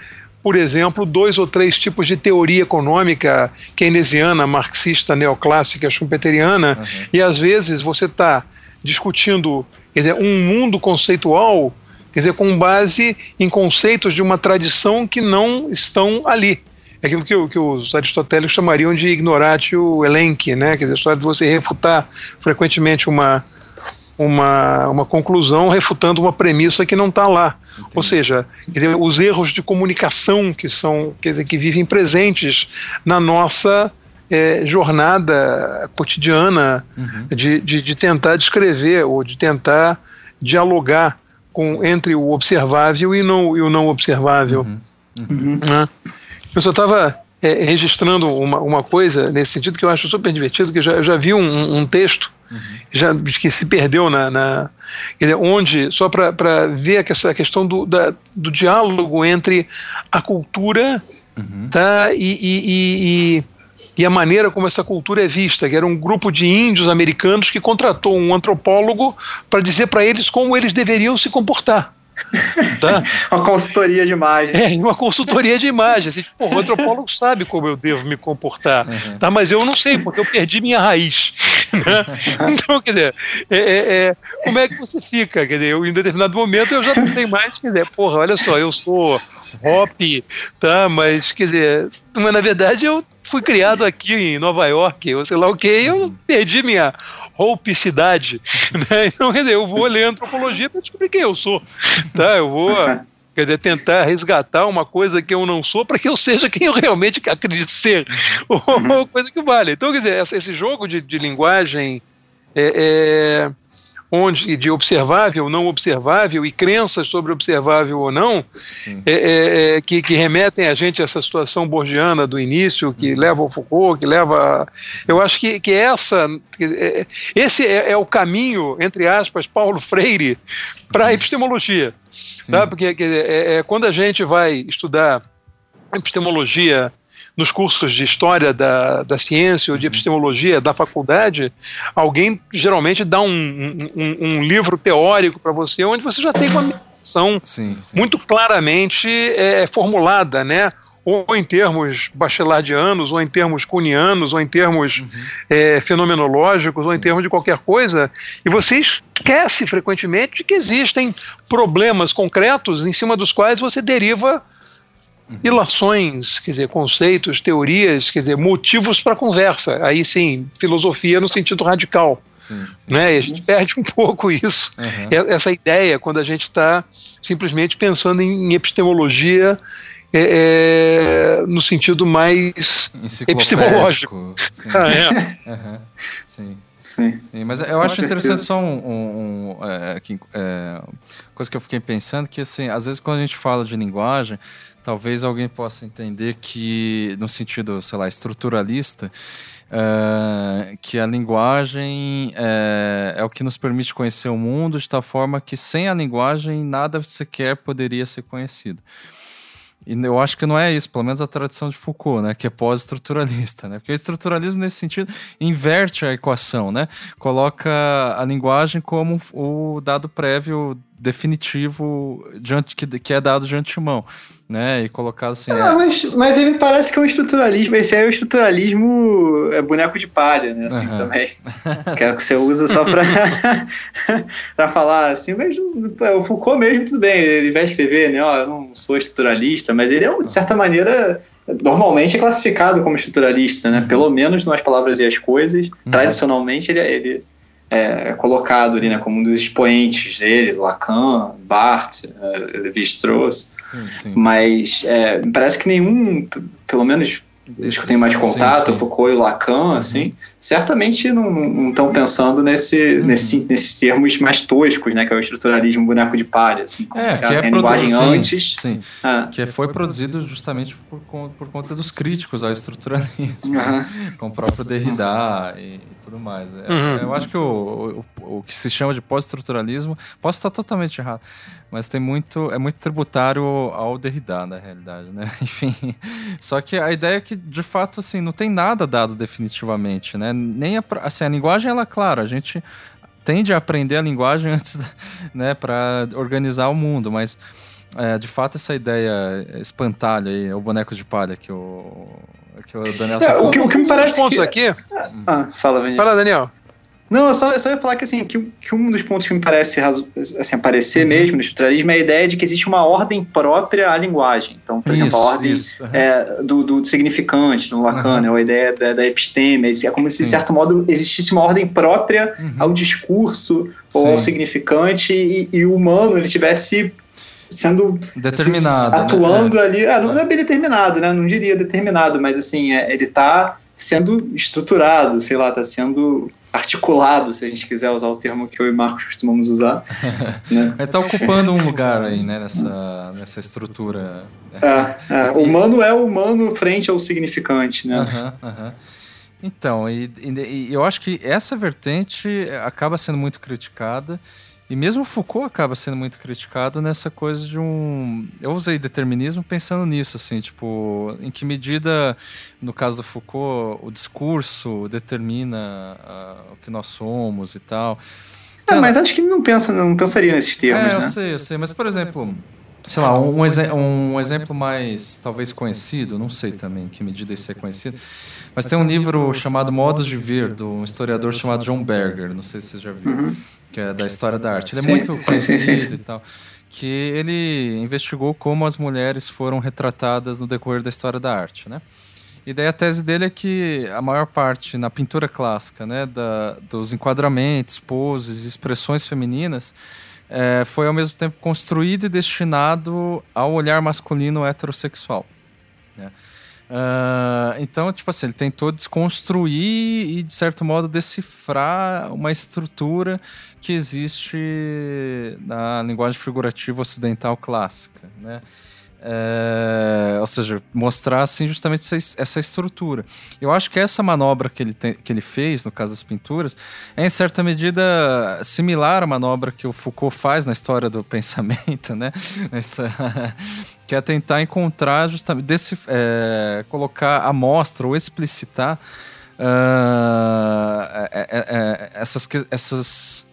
por exemplo, dois ou três tipos de teoria econômica keynesiana, marxista, neoclássica, schumpeteriana, uhum. e às vezes você está discutindo quer dizer, um mundo conceitual quer dizer, com base em conceitos de uma tradição que não estão ali. É aquilo que, que os aristotélicos chamariam de ignoratio elenchi, né? quer dizer, história de você refutar frequentemente uma, uma, uma conclusão refutando uma premissa que não está lá. Entendi. Ou seja, dizer, os erros de comunicação que são, quer dizer, que vivem presentes na nossa é, jornada cotidiana uhum. de, de, de, tentar descrever ou de tentar dialogar com, entre o observável e, não, e o não observável. Uhum. Uhum. Né? Eu só estava é, registrando uma, uma coisa nesse sentido que eu acho super divertido, que eu já, eu já vi um, um texto uhum. já, que se perdeu na, na dizer, onde, só para ver a questão, a questão do, da, do diálogo entre a cultura uhum. tá, e, e, e, e, a maneira como essa cultura é vista, que era um grupo de índios americanos que contratou um antropólogo para dizer para eles como eles deveriam se comportar. Tá? uma consultoria de imagem. É, uma consultoria de imagem. Assim, tipo, o antropólogo sabe como eu devo me comportar, uhum. tá? mas eu não sei, porque eu perdi minha raiz. Né? Então, quer dizer, é, é, é, como é que você fica? Quer dizer, eu, em determinado momento eu já não sei mais, quer dizer, porra, olha só, eu sou hop, tá? Mas, quer dizer, mas na verdade eu fui criado aqui em Nova York, ou sei lá o que, eu perdi minha roupicidade, né? Então, quer dizer, eu vou ler antropologia para descobrir quem eu sou, tá? Eu vou quer dizer, tentar resgatar uma coisa que eu não sou para que eu seja quem eu realmente acredito ser, uma coisa que vale. Então, quer dizer, esse jogo de, de linguagem é, é onde de observável, não observável e crenças sobre observável ou não, é, é, é, que, que, remetem a gente a essa situação borgiana do início, que uhum. leva ao Foucault, que leva. Eu acho que, que essa, é, esse é, é, o caminho, entre aspas, Paulo Freire, para a epistemologia. Tá? Porque é, quando a gente vai estudar epistemologia nos cursos de história da, da ciência ou de uhum. epistemologia da faculdade, alguém geralmente dá um, um, um livro teórico para você, onde você já tem uma missão muito claramente é, formulada, né? ou em termos bachelardianos, ou em termos cunianos, ou em termos uhum. é, fenomenológicos, ou em termos de qualquer coisa, e você esquece frequentemente de que existem problemas concretos em cima dos quais você deriva. Ilações, quer dizer, conceitos, teorias, quer dizer, motivos para conversa. Aí sim, filosofia no sentido radical. Sim, Né? E a gente perde um pouco isso, uhum. essa ideia, quando a gente está simplesmente pensando em epistemologia é, é, no sentido mais epistemológico. Sim. Ah, é. uhum. Sim. Sim. Sim. mas eu acho interessante só um, um, um é, é, coisa que eu fiquei pensando que assim, às vezes quando a gente fala de linguagem, talvez alguém possa entender que, no sentido, sei lá, estruturalista, uh, que a linguagem é, é, o que nos permite conhecer o mundo de tal forma que sem a linguagem nada sequer poderia ser conhecido. E eu acho que não é isso, pelo menos a tradição de Foucault, né, que é pós-estruturalista, né? Porque o estruturalismo nesse sentido inverte a equação, né? Coloca a linguagem como o dado prévio definitivo de, que, que é dado de antemão né? E colocado assim. Ah, é... mas, mas ele me parece que é um estruturalismo. Esse aí é o estruturalismo é boneco de palha, né? Assim uhum. também. que é o que você usa só pra, pra falar assim, mas o Foucault mesmo, tudo bem, ele vai escrever, né? Ó, eu não sou estruturalista, mas ele é, de certa maneira. Normalmente é classificado como estruturalista, né? Uhum. Pelo menos nas palavras e as coisas. Uhum. Tradicionalmente ele, é, ele é colocado ali, né, como um dos expoentes dele, Lacan, Barthes, uh, Levi-Strauss. Mas é, parece que nenhum, pelo menos os que eu tenho mais contato, sim, sim. Foucault e Lacan, uhum. assim, certamente não estão pensando nesse, uhum. nesse, nesses termos mais toscos, né, que é o estruturalismo boneco de palha, assim, como é, se a, é linguagem antes. Sim, ah. que foi produzido justamente por, por conta dos críticos ao estruturalismo, uhum. com o próprio Derrida e tudo mais. É, uhum. Eu acho que o, o, o que se chama de pós-estruturalismo, posso estar totalmente errado, mas tem muito, é muito tributário ao Derrida, na realidade, né? Enfim, só que a ideia é que, de fato, assim, não tem nada dado definitivamente, né? Nem a, assim, a linguagem, ela, claro, a gente tende a aprender a linguagem antes, né, para organizar o mundo, mas é, de fato essa ideia espantalho aí, o boneco de palha que o que o Daniel é, tá o, que, o que me parece que... aqui. Ah, fala, Vinícius. Fala, Daniel. Não, eu só, eu só ia falar que, assim, que, que um dos pontos que me parece assim, aparecer uhum. mesmo no estruturalismo é a ideia de que existe uma ordem própria à linguagem. Então, por isso, exemplo, a ordem uhum. é, do, do, significante no Lacan, uhum. a ideia da, da, episteme, é como se, de certo modo, existisse uma ordem própria uhum. ao discurso ou Sim. ao significante e, e o humano ele tivesse sendo determinado, se, atuando né? ali, ah, não é bem determinado, né? Não diria determinado, mas assim, é, ele está sendo estruturado, sei lá, está sendo articulado, se a gente quiser usar o termo que eu e Marcos costumamos usar. né? Está ocupando um lugar aí, né, nessa, nessa estrutura. É, é, o humano é o humano frente ao significante, né? Então, e, e, e eu acho que essa vertente acaba sendo muito criticada, e mesmo Foucault acaba sendo muito criticado nessa coisa de um. Eu usei determinismo pensando nisso, assim, tipo, em que medida, no caso do Foucault, o discurso determina uh, o que nós somos e tal. É, mas acho que ele não pensa, não pensaria nesses termos, é, eu né? sei, eu sei, mas por exemplo. sei lá, um, um, um, exemplo mais talvez conhecido, não sei também que medida isso é conhecido, mas tem um livro chamado Modos de Ver, de um historiador chamado John Berger, não sei se você já viu, uhum. Que é da história da arte. Ele é sim, muito conhecido sim, sim, e tal. Que ele investigou como as mulheres foram retratadas no decorrer da história da arte, né? E daí a tese dele é que a maior parte na pintura clássica, né, da, dos enquadramentos, poses, expressões femininas, é, foi ao mesmo tempo construído e destinado ao olhar masculino heterossexual. Né? Uh, então, tipo assim, ele tentou desconstruir e, de certo modo, decifrar uma estrutura que existe na linguagem figurativa ocidental clássica, né? É, ou seja, mostrar assim justamente essa, essa, estrutura. Eu acho que essa manobra que ele, tem, que ele fez, no caso das pinturas, é em certa medida similar à manobra que o Foucault faz na história do pensamento, né? Essa, que é tentar encontrar justamente, desse, é, colocar a mostra ou explicitar uh, essas, essas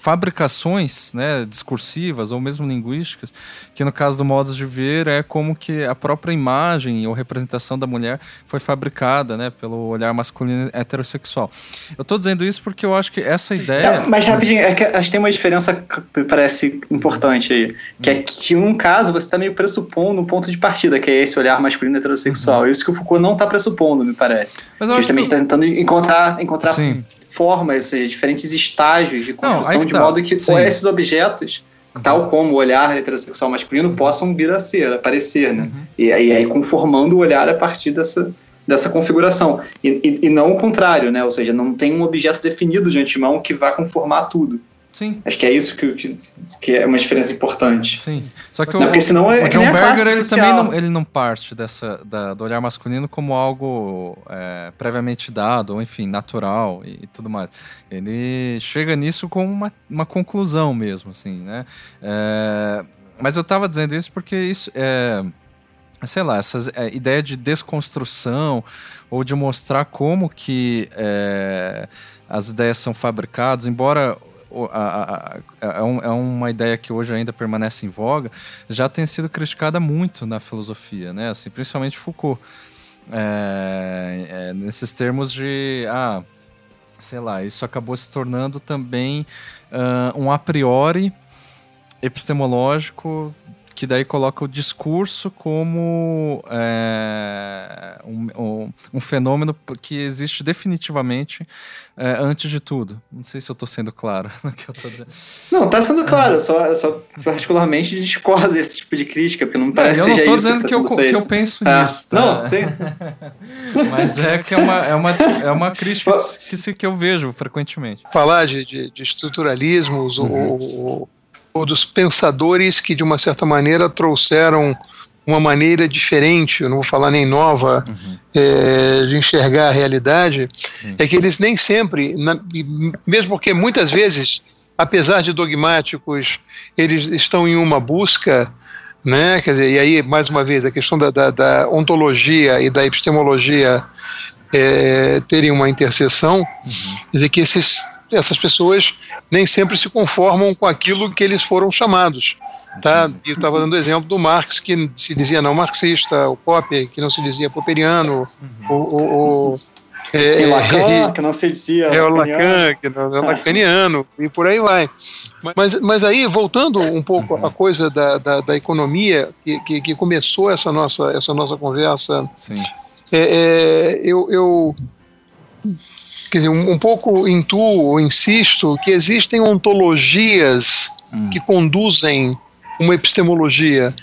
fabricações né, discursivas ou mesmo linguísticas, que no caso do modo de ver é como que a própria imagem ou representação da mulher foi fabricada né, pelo olhar masculino heterossexual. Eu estou dizendo isso porque eu acho que essa ideia. Não, mas rapidinho, é que acho que tem uma diferença que me parece importante aí, que é que um caso você está meio pressupondo um ponto de partida, que é esse olhar masculino heterossexual. Uhum. Isso que o Foucault não está pressupondo, me parece. Mas Justamente está que... tentando encontrar, encontrar Sim formas, ou seja, diferentes estágios de construção, Não, de tá. modo que Sim. esses objetos, tal como o olhar heterossexual masculino, possam vir a ser, aparecer, né? Uhum. E, aí, aí conformando o olhar a partir dessa, dessa configuração. E, e, e, não o contrário, né? Ou seja, não tem um objeto definido de antemão que vá conformar tudo. Sim. Acho que é isso que, que, que é uma diferença importante. Sim. Só que não, o, porque senão é, o John Berger ele também não, ele não parte dessa, da, do olhar masculino como algo é, previamente dado, ou enfim, natural e, e, tudo mais. Ele chega nisso como uma, uma conclusão mesmo, assim, né? É, mas eu estava dizendo isso porque isso é sei lá, essa é, ideia de desconstrução ou de mostrar como que é, as ideias são fabricadas, embora a, a, a, é, um, é, uma ideia que hoje ainda permanece em voga, já tem sido criticada muito na filosofia, né? Assim, principalmente Foucault. É, é, nesses termos de, ah, sei lá, isso acabou se tornando também uh, um a priori epistemológico que daí coloca o discurso como é, um, um, um, fenômeno que existe definitivamente é, antes de tudo. Não sei se eu estou sendo claro no que eu estou dizendo. Não, está sendo claro, eu só, eu só particularmente discordo desse tipo de crítica, porque não me parece é, Eu não estou dizendo que, que, eu, que, eu, penso ah, nisso, tá? Não, sim. Mas é que é uma, é uma, é uma crítica que, que, que eu vejo frequentemente. Falar de, de, de estruturalismos uhum. ou ou dos pensadores que, de uma certa maneira, trouxeram uma maneira diferente, não vou falar nem nova, uhum. é, de enxergar a realidade, uhum. é que eles nem sempre, na, mesmo porque muitas vezes, apesar de dogmáticos, eles estão em uma busca, né? Quer dizer, e aí, mais uma vez, a questão da, da, da ontologia e da epistemologia é, terem uma interseção, uhum. quer dizer, que esses essas pessoas nem sempre se conformam com aquilo que eles foram chamados. Tá? E eu estava dando o exemplo do Marx, que se dizia não marxista, o Popper, que não se dizia popperiano, uhum. o, o, o é, Sim, Lacan, que não se dizia. É o Lacan, que não é lacaniano, e por aí vai. Mas, mas aí, voltando um pouco uhum. à coisa da, da, da economia, que, que, que, começou essa nossa, essa nossa conversa, é, é, eu, eu quer dizer, um, um pouco intuo, insisto, que existem ontologias hum. que conduzem uma epistemologia,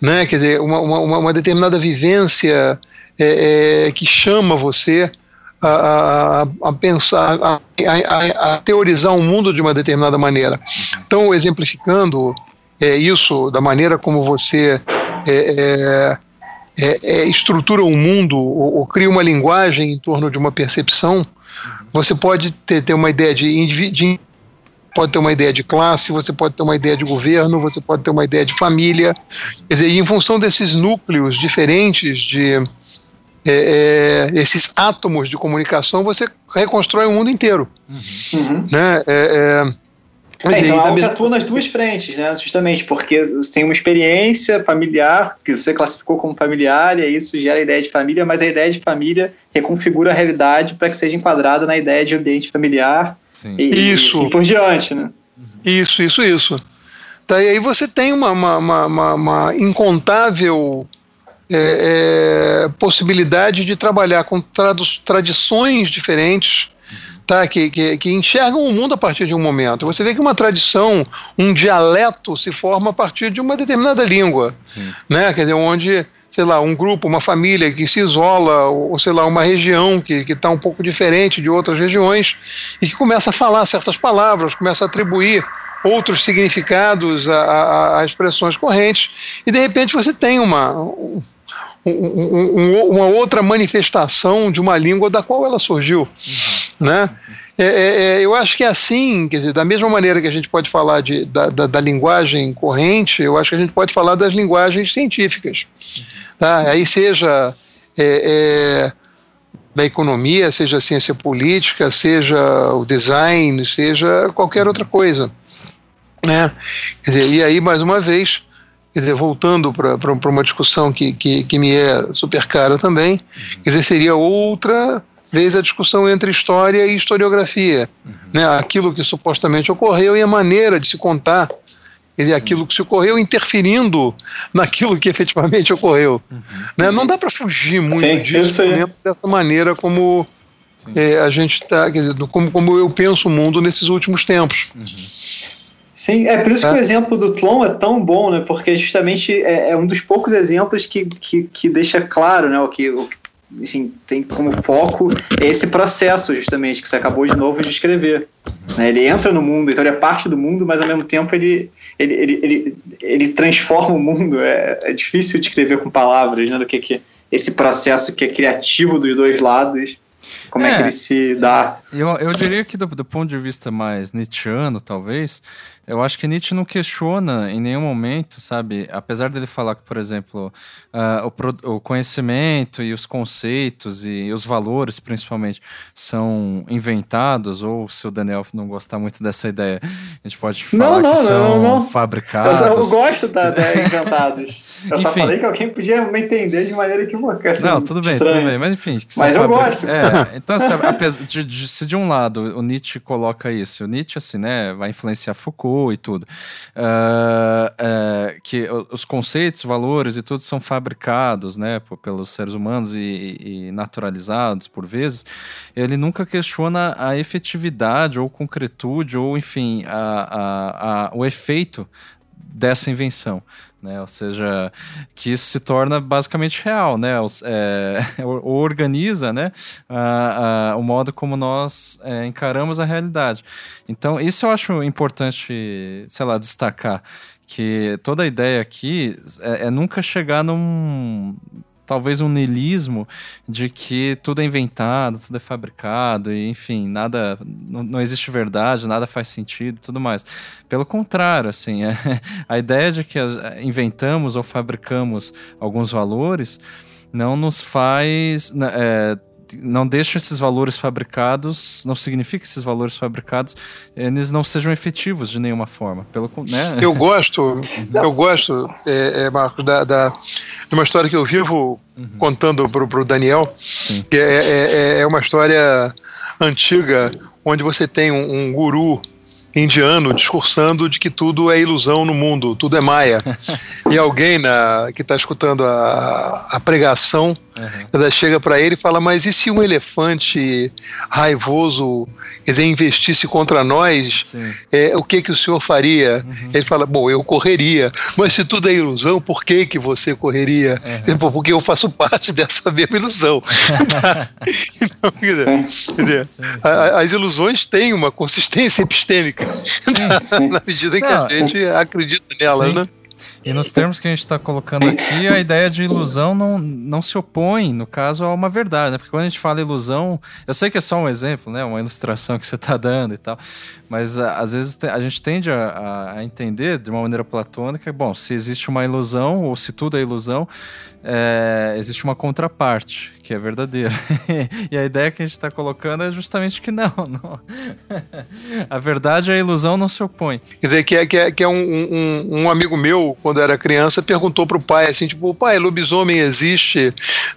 né? quer dizer, uma, uma, uma determinada vivência é, é, que chama você a, a, a pensar, a, a, teorizar o um mundo de uma determinada maneira. Então, exemplificando é, isso da maneira como você é, é, é, é estrutura um mundo ou, ou, cria uma linguagem em torno de uma percepção, você pode ter, ter uma ideia de, de pode ter uma ideia de classe, você pode ter uma ideia de governo, você pode ter uma ideia de família. Quer dizer, e em função desses núcleos diferentes de é, é, esses átomos de comunicação, você reconstrói o mundo inteiro. Uhum. Né? É, é então, algo que atua nas duas frentes, né? Justamente porque você tem uma experiência familiar que você classificou como familiar, e aí isso gera a ideia de família, mas a ideia de família reconfigura a realidade para que seja enquadrada na ideia de ambiente familiar. Sim. E, isso. E assim por diante, né? Isso, isso, isso. Tá, e aí você tem uma, uma, uma, uma incontável é, é, possibilidade de trabalhar com tradições diferentes tá? Que, que, que, enxergam o mundo a partir de um momento. Você vê que uma tradição, um dialeto se forma a partir de uma determinada língua, Sim. né? Quer dizer, onde sei lá, um grupo, uma família que se isola, ou sei lá, uma região que está um pouco diferente de outras regiões e que começa a falar certas palavras, começa a atribuir outros significados a, a, a expressões correntes, e de repente você tem uma, um, um, uma outra manifestação de uma língua da qual ela surgiu. Uhum. Né? É, é, é, eu acho que é assim, quer dizer, da mesma maneira que a gente pode falar de, da, da, da linguagem corrente, eu acho que a gente pode falar das linguagens científicas. Tá? Aí seja é, é, da economia, seja ciência política, seja o design, seja qualquer outra coisa. Né? Dizer, e aí, mais uma vez, quer dizer, voltando para uma discussão que, que, que me é super cara também, quer dizer, seria outra vez a discussão entre história e historiografia, uhum. né? aquilo que supostamente ocorreu e a maneira de se contar ele aquilo que se ocorreu interferindo naquilo que efetivamente ocorreu. Uhum. Né? Não dá para fugir muito Sim, disso dessa maneira como é, a gente está, como, como eu penso o mundo nesses últimos tempos. Uhum. Sim, é por isso é. que o exemplo do Tlon é tão bom, né? Porque justamente é, é um dos poucos exemplos que, que, que deixa claro, né? O que, o que enfim, tem como foco esse processo, justamente, que você acabou de novo de escrever. Né? Ele entra no mundo, então ele é parte do mundo, mas ao mesmo tempo ele, ele, ele, ele, ele transforma o mundo. É, é difícil de escrever com palavras, né? Do que, que esse processo que é criativo dos dois lados como é, é, que ele se dá. Eu, eu diria que do, do ponto de vista mais nietzscheano, talvez, eu acho que Nietzsche não questiona em nenhum momento, sabe? Apesar dele falar que, por exemplo, uh, o, o, conhecimento e os conceitos e os valores, principalmente, são inventados, ou se o Daniel não gostar muito dessa ideia, a gente pode falar não, não, que são não, não. fabricados. Eu, eu gosto da, da inventados. Eu só falei que alguém podia me entender de maneira equivocada. Assim, não, tudo bem, estranho. tudo bem. Mas enfim. Mas eu gosto. É, então, sabe, apesar de, de, se de um lado o Nietzsche coloca isso, o Nietzsche, assim, né, vai influenciar Foucault e tudo. Uh, que os conceitos, valores e tudo são fabricados né, pelos seres humanos e, e, naturalizados por vezes. Ele nunca questiona a efetividade ou concretude ou, enfim, a, a, a, o efeito dessa invenção né? Ou seja, que isso se torna basicamente real, né? É, organiza, né? A, a, o modo como nós é, encaramos a realidade. Então, isso eu acho importante, sei lá, destacar que toda a ideia aqui é, é nunca chegar num talvez um niilismo de que tudo é inventado, tudo é fabricado, e enfim, nada, não, não existe verdade, nada faz sentido tudo mais. Pelo contrário, assim, é, a ideia de que inventamos ou fabricamos alguns valores não nos faz. Né, é, não deixa esses valores fabricados, não significa que esses valores fabricados eles não sejam efetivos de nenhuma forma. Pelo, né? Eu gosto, eu gosto, é, é, Marcos, da, da, de uma história que eu vivo uhum. contando para o Daniel, Sim. que é, é, é, uma história antiga, onde você tem um, um guru indiano discursando de que tudo é ilusão no mundo, tudo é maia. e alguém na, que está escutando a, a pregação uhum. chega para ele e fala: Mas e se um elefante raivoso quer dizer, investisse contra nós, é, o que, que o senhor faria? Uhum. Ele fala: Bom, eu correria. Mas se tudo é ilusão, por que, que você correria? Uhum. Porque eu faço parte dessa mesma ilusão. então, quer dizer, quer dizer a, as ilusões têm uma consistência epistêmica sim, sim. na medida em que Não, a gente acredita nela, sim. né? E nos termos que a gente está colocando aqui, a ideia de ilusão não, não se opõe, no caso, a uma verdade, né? Porque quando a gente fala ilusão, eu sei que é só um exemplo, né? Uma ilustração que você está dando e tal, mas às vezes a gente tende a, a, entender de uma maneira platônica, bom, se existe uma ilusão ou se tudo é ilusão, é, existe uma contraparte que é verdadeira. e a ideia que a gente está colocando é justamente que não. não. a verdade e a ilusão não se opõem. Quer dizer, que é, que é, que é um, um, um amigo meu, quando era criança, perguntou para o pai assim, tipo, pai, lobisomem existe?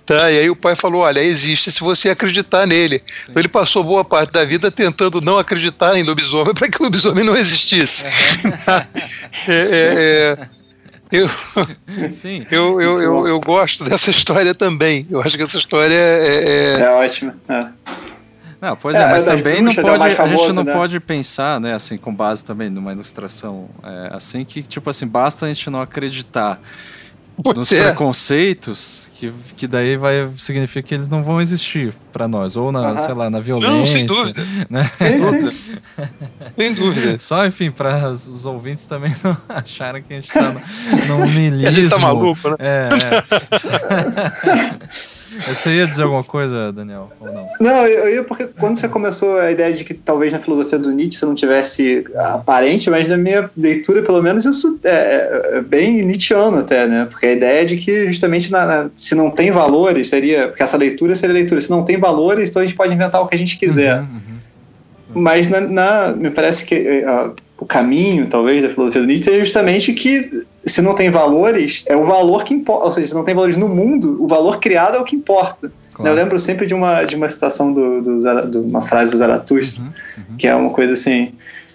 Tá? E aí o pai falou, olha, existe se você acreditar nele. Então ele passou boa parte da vida tentando não acreditar em lobisomem para que o lobisomem não existisse. é, é, é eu, Sim. Eu, eu, eu, eu, gosto dessa história também. Eu acho que essa história é. É, é ótima. É. Não, pois é, é mas também não é pode, famoso, a gente não né? pode pensar, né, assim, com base também numa ilustração é, assim, que, tipo assim, basta a gente não acreditar nos é. preconceitos, que, que daí vai significa que eles não vão existir para nós, ou na, uhum. sei lá, na violência. Não, sem dúvida. Né? Sim, sim. sem dúvida. Só, enfim, para os ouvintes também não acharem que a gente tá no, no niilismo. a gente tá maluco, né? É, é. Você ia dizer alguma coisa, Daniel, ou não? Não, eu ia porque quando você começou a ideia de que talvez na filosofia do Nietzsche você não tivesse aparente, mas na minha leitura, pelo menos, isso é, é, é bem Nietzscheano até, né? Porque a ideia é de que justamente na, na, se não tem valores, seria. Porque essa leitura seria leitura. Se não tem valores, então a gente pode inventar o que a gente quiser. Uhum, uhum. Mas na, na, me parece que uh, o caminho, talvez, da filosofia do Nietzsche é justamente que se não tem valores, é o valor que importa. Ou seja, se não tem valores no mundo, o valor criado é o que importa. Claro. Eu lembro sempre de uma, de uma citação do, do, do uma frase do Zaratustra, uhum, uhum. que é uma coisa assim: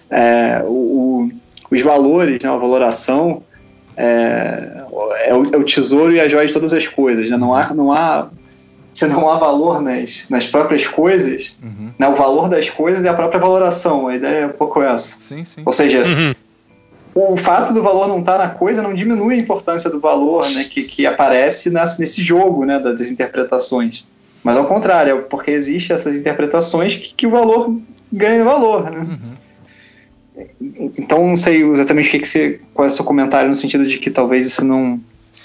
é, o, o, os valores, né, a valoração, é, é, o, é, o, tesouro e a joia de todas as coisas. Né? Não há, não há, se não há valor nas, nas próprias coisas, uhum. né, o valor das coisas é a própria valoração. A ideia é um pouco essa. Sim, sim. Ou seja, uhum o fato do valor não estar tá na coisa não diminui a importância do valor né, que, que aparece nas, nesse jogo né, das interpretações. Mas ao contrário, é porque existem essas interpretações que, que o valor ganha valor. Né? Uhum. Então não sei exatamente o que, que você, qual é o seu comentário no sentido de que talvez isso não,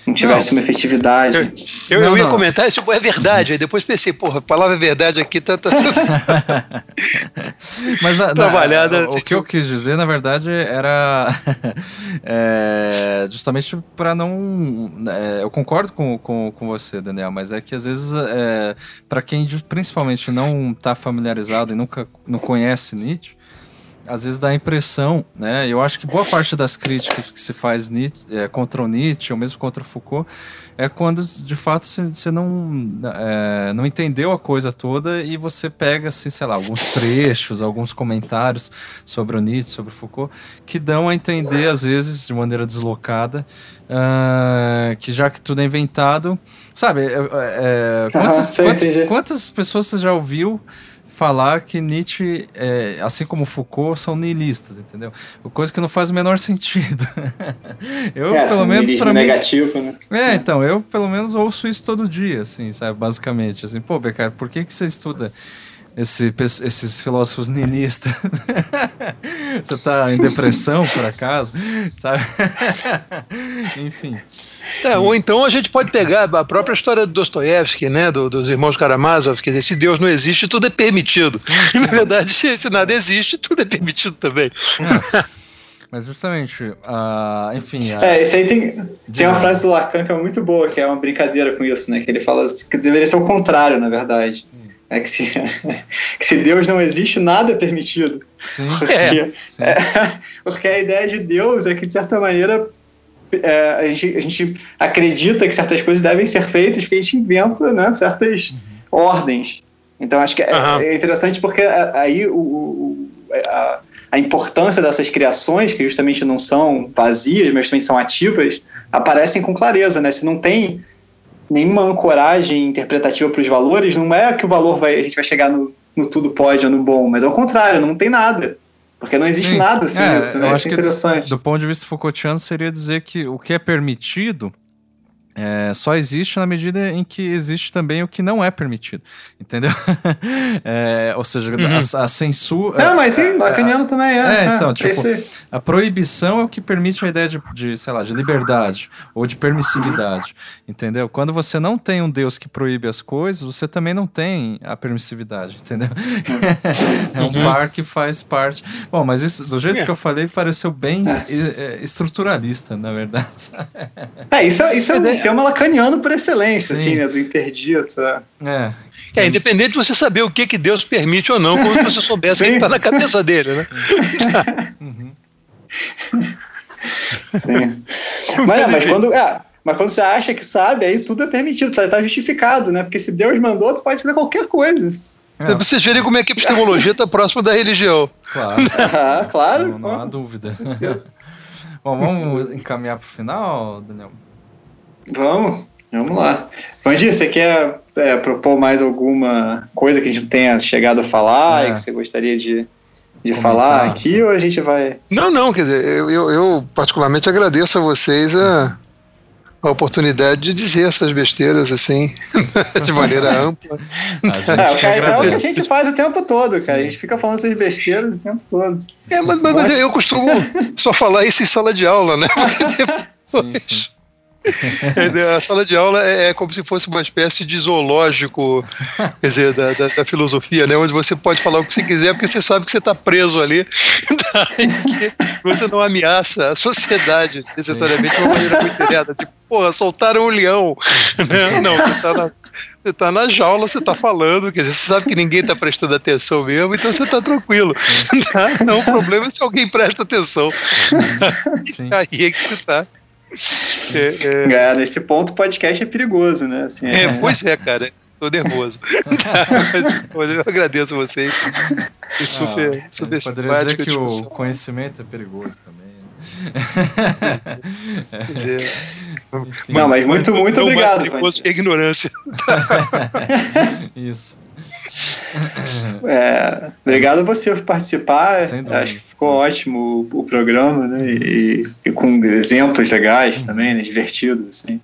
não tivesse não. uma efetividade. Eu, eu, não, eu ia não. comentar isso, é verdade. Aí depois pensei, porra, a palavra verdade aqui tá. tá... Mas na, Trabalhada, na, o, o que eu quis dizer, na verdade, era é, justamente para não. É, eu concordo com, com, com você, Daniel, mas é que às vezes, é, para quem principalmente não está familiarizado e nunca não conhece Nietzsche, às vezes dá a impressão, né? Eu acho que boa parte das críticas que se faz é, contra o Nietzsche, ou mesmo contra o Foucault, é quando de fato você não, é, não entendeu a coisa toda e você pega, assim, sei lá, alguns trechos, alguns comentários sobre o Nietzsche, sobre o Foucault, que dão a entender, às vezes, de maneira deslocada, uh, que já que tudo é inventado. Sabe, é, é, quantas, quantas, quantas pessoas você já ouviu? Falar que Nietzsche, é, assim como Foucault, são nihilistas, entendeu? Coisa que não faz o menor sentido. eu, é, pelo menos, para mim. negativo, né? É, então, eu pelo menos ouço isso todo dia, assim, sabe? Basicamente. Assim, pô, Becar, por que, que você estuda? Esse, esses filósofos nihilistas. você tá em depressão, por acaso? Sabe? Enfim. É, ou então a gente pode pegar a própria história do Dostoiévski, né, do, dos irmãos Karamazov, quer dizer, se Deus não existe, tudo é permitido. E, na verdade, se, se, nada existe, tudo é permitido também. É. Mas justamente, uh, enfim. Uh, é, esse aí tem, tem uma frase do Lacan que é muito boa, que é uma brincadeira com isso, né? Que ele fala que deveria ser o contrário, na verdade. Hum. É que se, que se Deus não existe, nada é permitido. Sim. Porque, é, sim. É, porque a ideia de Deus é que, de certa maneira, é, a, gente, a gente acredita que certas coisas devem ser feitas porque a gente inventa né, certas uhum. ordens. Então acho que é, uhum. é interessante porque aí o, o a, a, importância dessas criações, que justamente não são vazias, mas também são ativas, aparecem com clareza. Né? Se não tem nenhuma ancoragem interpretativa para os valores, não é que o valor vai, a gente vai chegar no, no tudo pode ou no bom, mas ao contrário, não tem nada. Porque não existe Sim. nada assim é, isso, né? Eu acho é interessante. Que, do ponto de vista Foucaultiano, seria dizer que o que é permitido é, só existe na medida em que existe também o que não é permitido, entendeu? é, ou seja, uhum. a, a, censura. É, mas sim, é, lacaniano também é. É, então, tipo, esse... a proibição é o que permite a ideia de, de, sei lá, de liberdade ou de permissividade, entendeu? Quando você não tem um Deus que proíbe as coisas, você também não tem a permissividade, entendeu? é um uhum. par que faz parte. Bom, mas isso, do jeito que eu falei, pareceu bem estruturalista, na verdade. É, isso, isso é, é esquema lacaniano por excelência, Sim. assim, né? Do interdito. É. é. É, independente de você saber o que, que Deus permite ou não, como se você soubesse o que está na cabeça dele, né? uhum. Sim. Mas, é, mas, quando, é, mas quando você acha que sabe, aí tudo é permitido, tá, tá justificado, né? Porque se Deus mandou, tu pode fazer qualquer coisa. É. Vocês verem como é que a epistemologia está próxima da religião. Claro. ah, claro. Não, não há dúvida. Bom, vamos encaminhar para o final, Daniel? Vamos, vamos lá. Vandir, você quer é, propor mais alguma coisa que a gente tenha chegado a falar é. e que você gostaria de, de falar aqui ou a gente vai. Não, não, quer dizer, eu, eu, eu particularmente agradeço a vocês a a oportunidade de dizer essas besteiras assim, de maneira ampla. É, é, o que a gente faz o tempo todo, cara. Sim. A gente fica falando essas besteiras o tempo todo. É, mas, mas, mas eu costumo só falar isso em sala de aula, né? Porque depois... Sim, sim. A sala de aula é, é, como se fosse uma espécie de zoológico, quer dizer, da, da, da, filosofia, né? Onde você pode falar o que você quiser, porque você sabe que você está preso ali, você não ameaça a sociedade necessariamente de uma maneira muito direta. Tipo, porra, soltaram um leão. Né? Não, você está na, você tá na jaula, você está falando, quer dizer, você sabe que ninguém está prestando atenção mesmo, então você está tranquilo. Tá? Não, o problema é se alguém presta atenção. Sim. Aí é que você está. É, é... nesse ponto o podcast é perigoso, né? Assim, é... é pois é, cara. Tô nervoso. Mas, eu agradeço vocês. E super, ah, super Poderia dizer que o conhecimento é perigoso também. É. Não, mas muito, muito obrigado. perigoso que a ignorância. Isso. É, obrigado a você por participar. Acho que ficou ótimo o, o programa, né? E, e, com exemplos legais também, né? divertidos. Assim.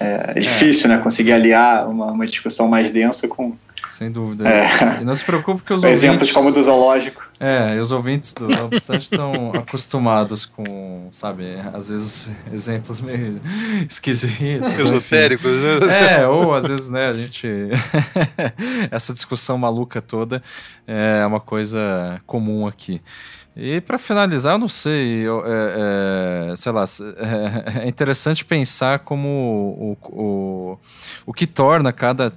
É, é difícil, é. né? Conseguir aliar uma, uma discussão mais densa com, sem dúvida. É. E não se preocupe que os Exemplos ouvintes... como o do zoológico. É, e os ouvintes do Obstante estão acostumados com, sabe, às vezes exemplos meio esquisitos. Esotéricos, né? É, ou às vezes, né, a gente... Essa discussão maluca toda é uma coisa comum aqui. E para finalizar, eu não sei, eu, é, é, sei lá, é, é interessante pensar como o, o, o que torna cada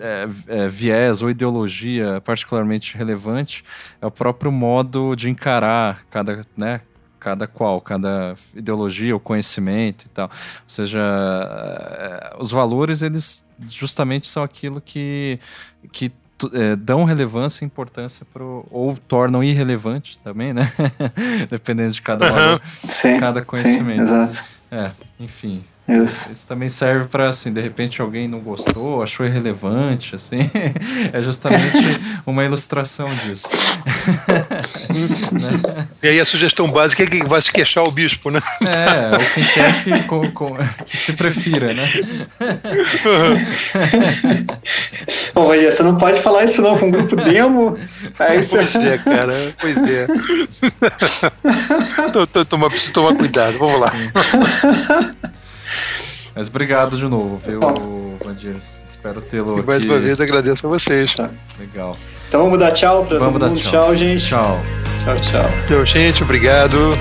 é, é, viés ou ideologia particularmente relevante é o próprio modo de encarar cada, né, cada qual, cada ideologia ou conhecimento e tal. Ou seja, é, os valores, eles justamente são aquilo que, que é, dão relevância e importância pro, ou tornam irrelevante também, né? Dependendo de cada, valor, sim, cada conhecimento. Sim, exato. É, enfim. Isso. Isso também serve para, assim, de repente alguém não gostou, achou irrelevante, assim. é justamente uma ilustração disso. né? E aí a sugestão básica é que vai se queixar o bispo, né? É, ou quem quer que, com, com, que se prefira, né? Olha, você não pode falar isso não com um grupo demo. Aí você... Pois é, cara, pois é. Toma, preciso tomar cuidado, vamos lá. Mas obrigado de novo, viu, Vandir? Espero tê-lo aqui. Mais uma vez agradeço a vocês. Tá? Legal. Então vamos dar tchau pra vamos todo mundo. Tchau. tchau, gente. Tchau. Tchau, tchau. Tchau, gente. Obrigado.